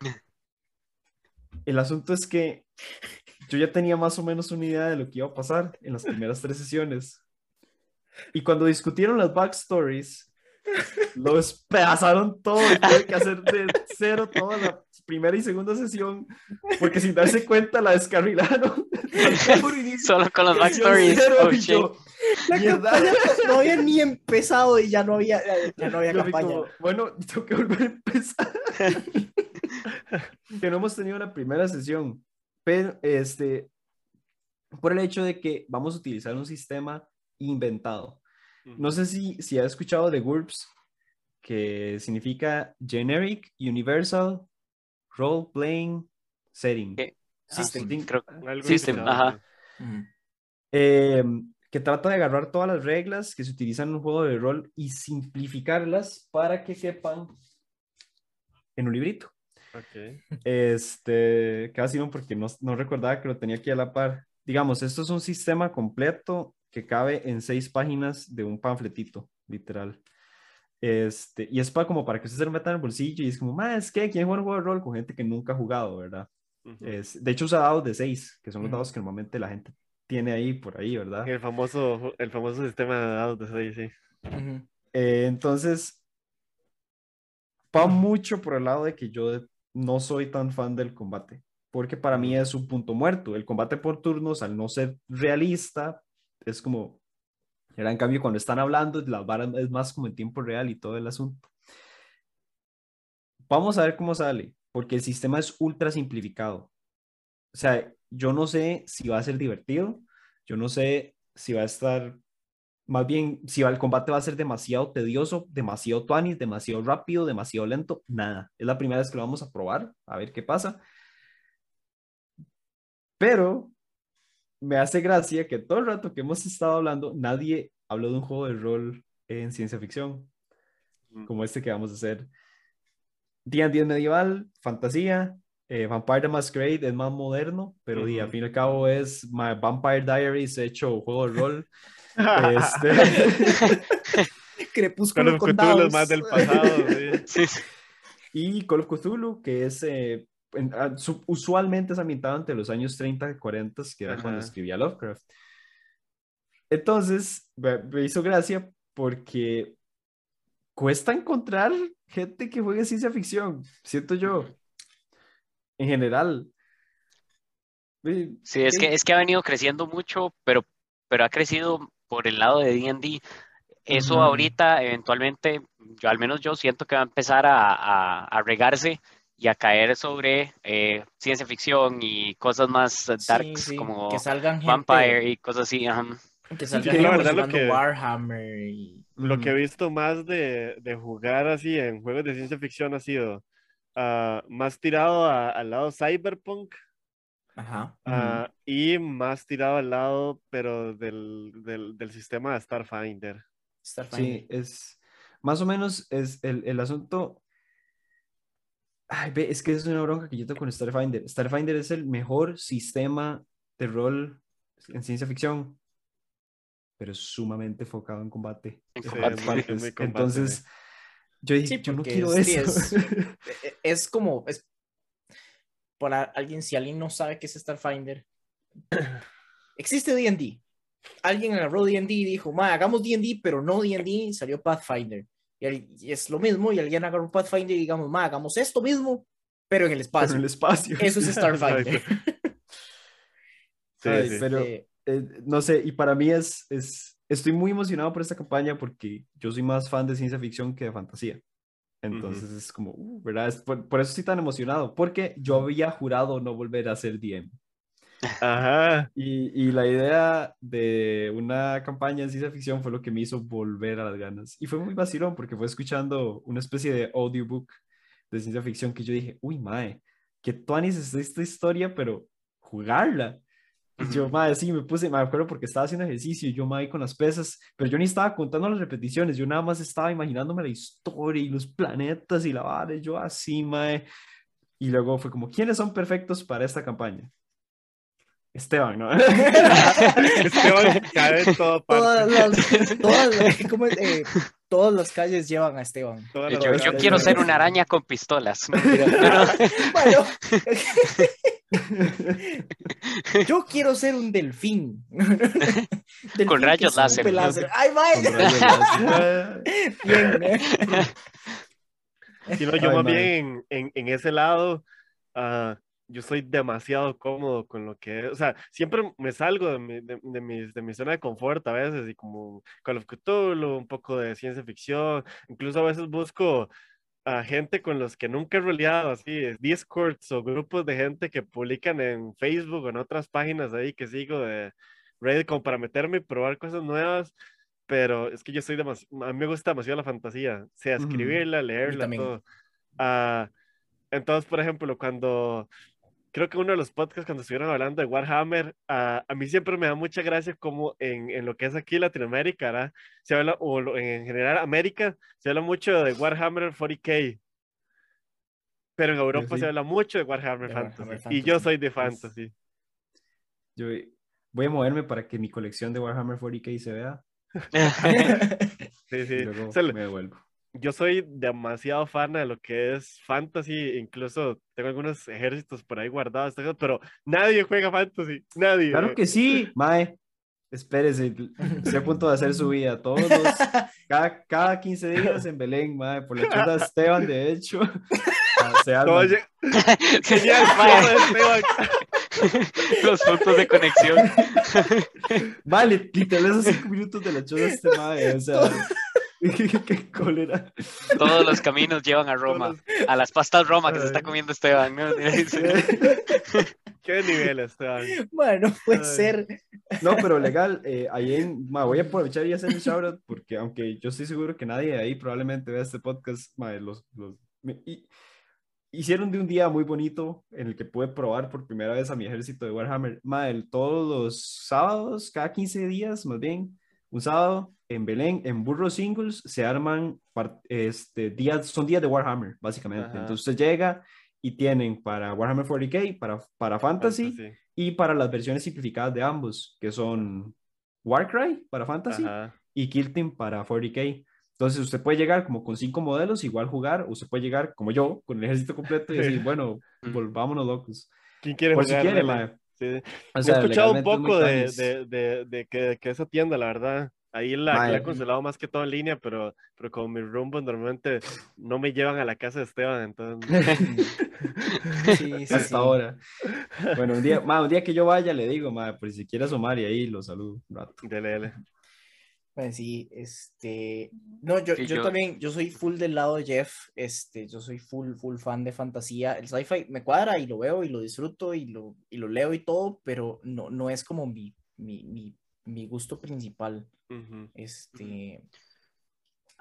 El asunto es que yo ya tenía más o menos una idea de lo que iba a pasar en las primeras tres sesiones. Y cuando discutieron las backstories, lo despedazaron todo y tuve que hacer de cero toda la primera y segunda sesión, porque sin darse cuenta la descarrilaron. Solo con Yo backstories. Oh, yo, La campaña no había ni empezado y ya no había, ya no había campaña. como, bueno, tengo que volver a empezar. que no hemos tenido la primera sesión, pero este, por el hecho de que vamos a utilizar un sistema inventado. No sé si, si has escuchado de GURPS, que significa Generic Universal Role Playing Setting. ¿Qué? System. Think- Creo- Algo System, ajá. eh, que trata de agarrar todas las reglas que se utilizan en un juego de rol y simplificarlas para que quepan en un librito. Ok. Este, casi no, porque no, no recordaba que lo tenía aquí a la par. Digamos, esto es un sistema completo que cabe en seis páginas de un panfletito, literal. Este, y es para como para que usted se lo meta en el bolsillo y es como, más es que ¿quién juega un juego de rol con gente que nunca ha jugado, verdad? Ujú. Es, de hecho, usa dados de seis, que son los Ujú. dados que normalmente la gente tiene ahí por ahí, ¿verdad? El famoso, el famoso sistema de dados de seis, sí. Ujú. Eh, entonces, va mucho por el lado de que yo no soy tan fan del combate, porque para mí es un punto muerto. El combate por turnos, al no ser realista, es como, era en cambio cuando están hablando, las varas es más como en tiempo real y todo el asunto. Vamos a ver cómo sale, porque el sistema es ultra simplificado. O sea, yo no sé si va a ser divertido, yo no sé si va a estar más bien, si el combate va a ser demasiado tedioso, demasiado tuanis, demasiado rápido, demasiado lento, nada. Es la primera vez que lo vamos a probar, a ver qué pasa. Pero me hace gracia que todo el rato que hemos estado hablando, nadie habló de un juego de rol en ciencia ficción, Mm. como este que vamos a hacer. D&D es medieval, fantasía, eh, Vampire the Masquerade es más moderno, pero di, al Ujú. fin y al cabo es My Vampire Diaries hecho juego de rol. Este, Crepúsculo con Cthulhu dados. más del pasado, sí. Y Call of Cthulhu, que es eh, en- ah, su- usualmente es ambientado entre los años 30 y 40, que era cuando Ajá. escribía Lovecraft. Entonces, me, me hizo gracia porque cuesta encontrar gente que juegue ciencia ficción, siento yo, en general. Sí, es que, es que ha venido creciendo mucho, pero, pero ha crecido por el lado de D&D. Eso Ujú. ahorita, eventualmente, yo al menos yo siento que va a empezar a, a- a regarse y a caer sobre eh, ciencia ficción y cosas más eh, Sí, darks sí, como que salgan gente, Vampire y cosas así. ajá. que salgan Sí, gente la verdad, lo que- Warhammer y Lo que he visto más de, de jugar así en juegos de ciencia ficción ha sido ah, más tirado a- al lado cyberpunk ajá. ah, y más tirado al lado, pero del, del, del sistema de Starfinder. Starfinder. Sí, es más o menos es el, el asunto. Ay, ve, es que es una bronca que yo tengo con Starfinder. Starfinder es el mejor sistema de rol en ciencia ficción, pero es sumamente enfocado en combate. En combate. Sí, combate, Entonces, yo dije, Sí, yo no quiero es- sí, eso. es- E- Es como, es para alguien, si alguien no sabe qué es Starfinder, existe D&D. Alguien agarró D&D y dijo, ma, hagamos D&D, pero no D&D, salió Pathfinder. Y, es lo mismo, y alguien agarró Pathfinder y digamos, ma, hagamos esto mismo, pero en el Pero espacio. en el espacio. Eso es Starfinder. Sí, Ay, sí. pero- Este, eh, no sé, y para mí es, es, estoy muy emocionado por esta campaña porque yo soy más fan de ciencia ficción que de fantasía. Entonces es como, uh, ¿verdad? Es por, por eso estoy tan emocionado, porque yo había jurado no volver a ser DM. Ajá. Y, y la idea de una campaña de ciencia ficción fue lo que me hizo volver a las ganas. Y fue muy vacilón porque fue escuchando una especie de audiobook de ciencia ficción que yo dije, uy, mae, que tuanis es esta historia, pero jugarla. Y yo, mae, sí, me puse, me acuerdo porque estaba haciendo ejercicio y yo, mae, con las pesas, pero yo ni estaba contando las repeticiones, yo nada más estaba imaginándome la historia y los planetas y la vara, y yo así, mae. Y luego fue como, ¿quiénes son perfectos para esta campaña? Esteban, ¿no? Esteban cae en toda todas, parte. las, todas, las- ¿cómo es? Eh, todas las calles llevan a Esteban. Todas Yo, yo quiero ser una araña con pistolas. Bueno, Yo quiero ser un delfín. Delfín Con rayos escupe láser. ¡Ay, vaya! Láser. Bien, ¿eh? Si no, yo Ay, más mae. bien en, en, ese lado, ah, yo soy demasiado cómodo con lo que es. O sea, siempre me salgo de mi, de, de mis- de mi zona de confort a veces, y como Call of Cthulhu, un poco de ciencia ficción. Incluso a veces busco a gente con los que nunca he roleado, así, es Discords o grupos de gente que publican en Facebook o en otras páginas ahí que sigo de Reddit como para meterme y probar cosas nuevas. Pero es que yo soy demasiado, a mí me gusta demasiado la fantasía, sea escribirla, leerla, todo. Ah, entonces, por ejemplo, cuando creo que uno de los podcasts cuando estuvieron hablando de Warhammer, ah, a mí siempre me da mucha gracia como en, en lo que es aquí Latinoamérica, ¿verdad? Se habla, o lo- en general América, se habla mucho de Warhammer 40k, pero en Europa sí. se habla mucho de Warhammer, De Fantasy, Warhammer y yo Fantasy, soy de Fantasy. Yo voy a moverme para que mi colección de Warhammer 40k se vea Sí, y sí. luego O sea, me devuelvo. Yo soy demasiado fan de lo que es fantasy, incluso tengo algunos ejércitos por ahí guardados, pero nadie juega fantasy, nadie. Claro que sí, Mae. Espérese, estoy a punto de hacer su vida todos los, cada, cada 15 días en Belén, Mae, por la chota de Esteban, de hecho. ah, Se arman. Oye, genial, Mae. Esteban. Los puntos de conexión. Vale, literal esos 5 minutos de la chota de este Mae, o sea, qué cólera. Todos los caminos llevan a Roma. A las pastas Roma que se está comiendo Esteban. ¿no? Qué nivel, Esteban. Bueno, puede Ay. ser. No, pero legal, eh, ahí en, ma, voy a aprovechar y hacer el shoutout porque aunque yo estoy seguro que nadie de ahí probablemente vea este podcast, ma, los, los, me- y- hicieron de un día muy bonito en el que pude probar por primera vez a mi ejército de Warhammer. Ma, el- todos los sábados, cada 15 días más bien, un sábado en Belén, en Burro Singles, se arman este, días, son días de Warhammer, básicamente. Ajá. Entonces usted llega y tienen para Warhammer 40k, para, para Fantasy Fantasy. y para las versiones simplificadas de ambos, que son Warcry para Fantasy Ajá. y Kill Team para 40k. Entonces usted puede llegar como con cinco modelos, igual jugar, o usted puede llegar como yo, con el ejército completo y decir, bueno, volvámonos locos. ¿Quién quiere Por si jugar? quiere, Dele. mae. Sí. O Yo sea, he escuchado un poco de, de, de, de que, que esa tienda, la verdad. Ahí la, la he Mae. cancelado más que todo en línea, pero, pero con mis rumbos normalmente no me llevan a la casa de Esteban, entonces... Sí, sí, hasta sí. ahora. Bueno, un día, ma, un día que yo vaya le digo, ma, por si quiere asomar y ahí lo saludo un rato. Dele, dele. Pues sí, este, no, yo, Sí, yo, yo- también, yo soy full del lado de Jeff, este, yo soy full, full fan de fantasía, el sci-fi me cuadra y lo veo y lo disfruto y lo, y lo leo y todo, pero no, no es como mi, mi, mi, mi gusto principal, este,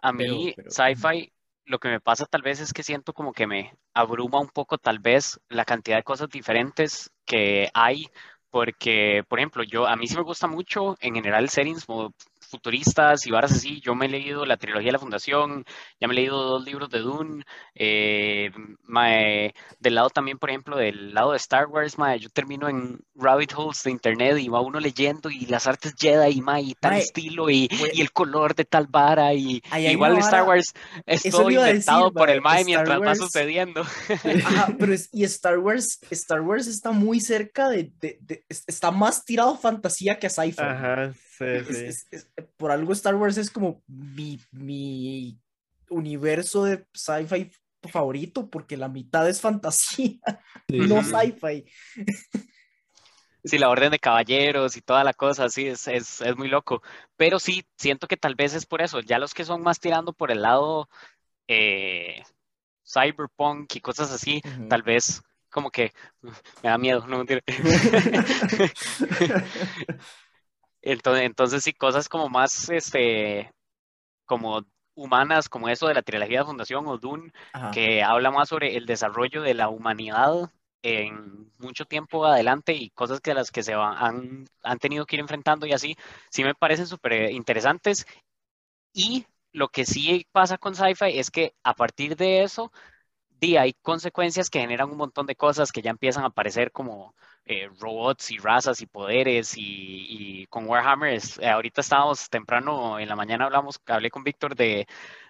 A mí, sci-fi, lo que me pasa tal vez es que siento como que me abruma un poco tal vez la cantidad de cosas diferentes que hay, porque, por ejemplo, yo, a mí sí me gusta mucho en general settings futuristas y varas así. Yo me he leído la trilogía de la Fundación, ya me he leído dos libros de Dune. eh, mae, del lado también, por ejemplo, del lado de Star Wars, mae, yo termino en rabbit holes de internet y va uno leyendo y las artes Jedi, mae, y tal Mae, estilo y, pues- y el color de tal vara y igual Star Wars es eso todo inventado decir, por el mae, Star mientras va Wars- sucediendo. Ajá, pero es, y Star Wars, Star Wars está muy cerca de, de- de- es- está más tirado a fantasía que a sci-fi. Ajá, sí, Es- sí. es- es- por algo Star Wars es como mi, mi universo de sci-fi favorito, porque la mitad es fantasía, no Ujú. sci-fi. Sí, la orden de caballeros y toda la cosa, sí, es, es, es muy loco. Pero sí, siento que tal vez es por eso. Ya los que son más tirando por el lado eh, cyberpunk y cosas así, tal vez como que uh, me da miedo, no mentira. Entonces, entonces sí, cosas como más, este, como humanas, como eso de la trilogía de Fundación o Dune, Ajá. que habla más sobre el desarrollo de la humanidad en mucho tiempo adelante y cosas que las que se van, han, han tenido que ir enfrentando y así, sí me parecen súper interesantes. Y lo que sí pasa con sci-fi es que a partir de eso, di, hay consecuencias que generan un montón de cosas que ya empiezan a aparecer como eh, robots y razas y poderes y, y con Warhammer, es- ahorita estábamos temprano en la mañana, hablamos, hablé con Víctor de,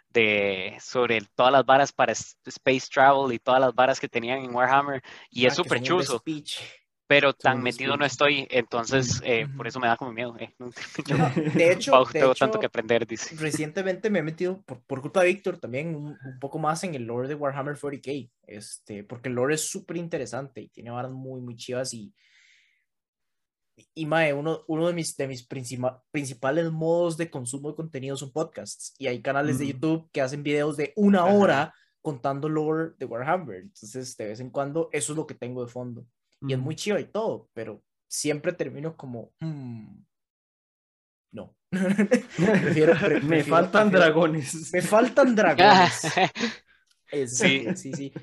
de sobre todas las varas para space travel y todas las varas que tenían en Warhammer y es Ah, súper speech. Pero tan metido no estoy, entonces eh, por eso me da como miedo. eh. No, de hecho, Pau, de tengo hecho, tanto que aprender, dice. recientemente me he metido, por, por culpa de Víctor, también un, un poco más en el lore de Warhammer 40k, este, porque el lore es súper interesante y tiene varas muy, muy chivas y, y mae, uno, uno de mis, de mis principal- principales modos de consumo de contenido son podcasts y hay canales de Ujú. YouTube que hacen videos de una Ajá. hora contando lore de Warhammer, entonces de vez en cuando eso es lo que tengo de fondo y es muy chido y todo, pero siempre termino como, "Hmm, no. Prefiero- pre- Me prefiero- faltan prefiero- dragones. Me faltan dragones. Es- Sí. sí, sí.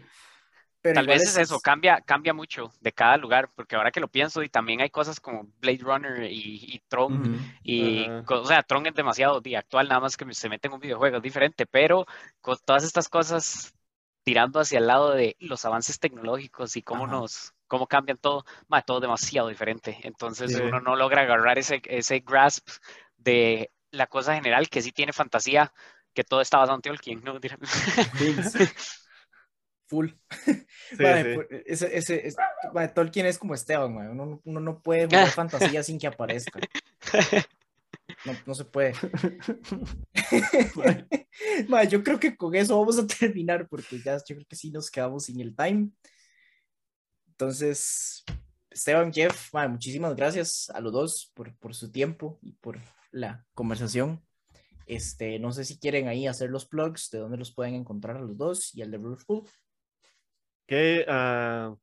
Pero Tal vez es eso, cambia, cambia mucho de cada lugar, porque ahora que lo pienso, y también hay cosas como Blade Runner y, y Tron, y, o sea, Tron es demasiado di, actual, nada más que se mete en un videojuego, es diferente, pero con todas estas cosas tirando hacia el lado de los avances tecnológicos y cómo nos, cómo cambian todo, ma, todo demasiado diferente. Entonces Sí. uno no logra agarrar ese, ese grasp de la cosa general que sí tiene fantasía, que todo está basado en Tolkien, ¿no? full. Sí, Mae, sí. por- ese, ese, es- mae, Tolkien es como Esteban, mae, Uno, no- uno no puede jugar fantasía sin que aparezca. No, no se puede. Mae, yo creo que con eso vamos a terminar porque ya yo creo que sí nos quedamos sin el time. Entonces, Esteban, Jeff, mae, muchísimas gracias a los dos por, por su tiempo y por la conversación. Este, no sé si quieren ahí hacer los plugs, de dónde los pueden encontrar a los dos y el de School. que ah,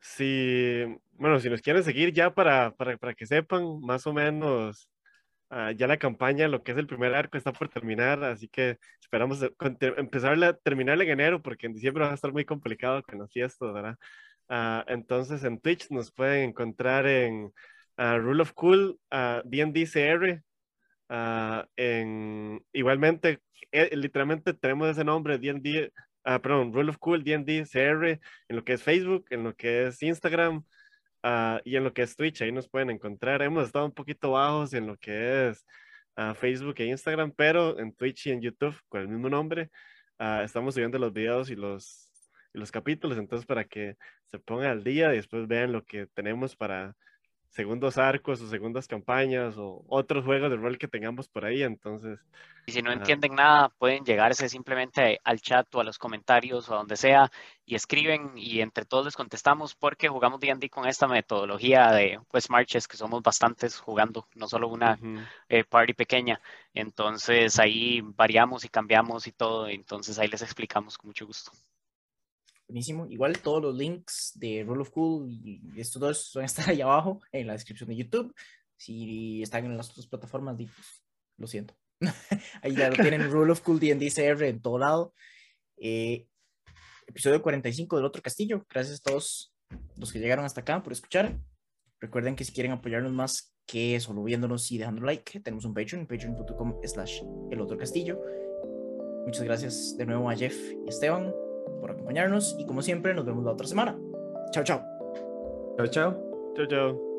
si, bueno, si nos quieren seguir ya para, para, para que sepan más o menos, ah, ya la campaña, lo que es el primer arco está por terminar, así que esperamos te- empezarla, terminarla en enero, porque en diciembre va a estar muy complicado con las fiestas, ¿verdad? Ah, entonces en Twitch nos pueden encontrar en ah, Rule of Cool, CR, ah, en, igualmente, eh, literalmente tenemos ese nombre, ah, perdón, Rule of Cool, D&D, CR, en lo que es Facebook, en lo que es Instagram y en lo que es Twitch, ahí nos pueden encontrar. Hemos estado un poquito bajos en lo que es Facebook e Instagram, pero en Twitch y en YouTube con el mismo nombre estamos subiendo los videos y los, los capítulos, entonces para que se pongan al día y después vean lo que tenemos para segundos arcos o segundas campañas o otros juegos de rol que tengamos por ahí, entonces... Y si no Ajá. entienden nada, pueden llegarse simplemente al chat o a los comentarios o a donde sea y escriben y entre todos les contestamos porque jugamos D&D con esta metodología de pues marches que somos bastantes jugando, no solo una eh, party pequeña. Entonces ahí variamos y cambiamos y todo, entonces ahí les explicamos con mucho gusto. Buenísimo. Igual todos los links de Rule of Cool y estos dos van a estar ahí abajo en la descripción de YouTube. Si están en las otras plataformas, pues, lo siento. ahí ya lo tienen Rule of Cool D&D CR en todo lado. Eh, episodio 45 del otro castillo. Gracias a todos los que llegaron hasta acá por escuchar. Recuerden que si quieren apoyarnos más que solo viéndonos y dejando like, tenemos un Patreon, patreon.com slash el otro castillo. Muchas gracias de nuevo a Jeff y Esteban por acompañarnos y como siempre nos vemos la otra semana. Chao, chao. Chao, chao. Chao, chao.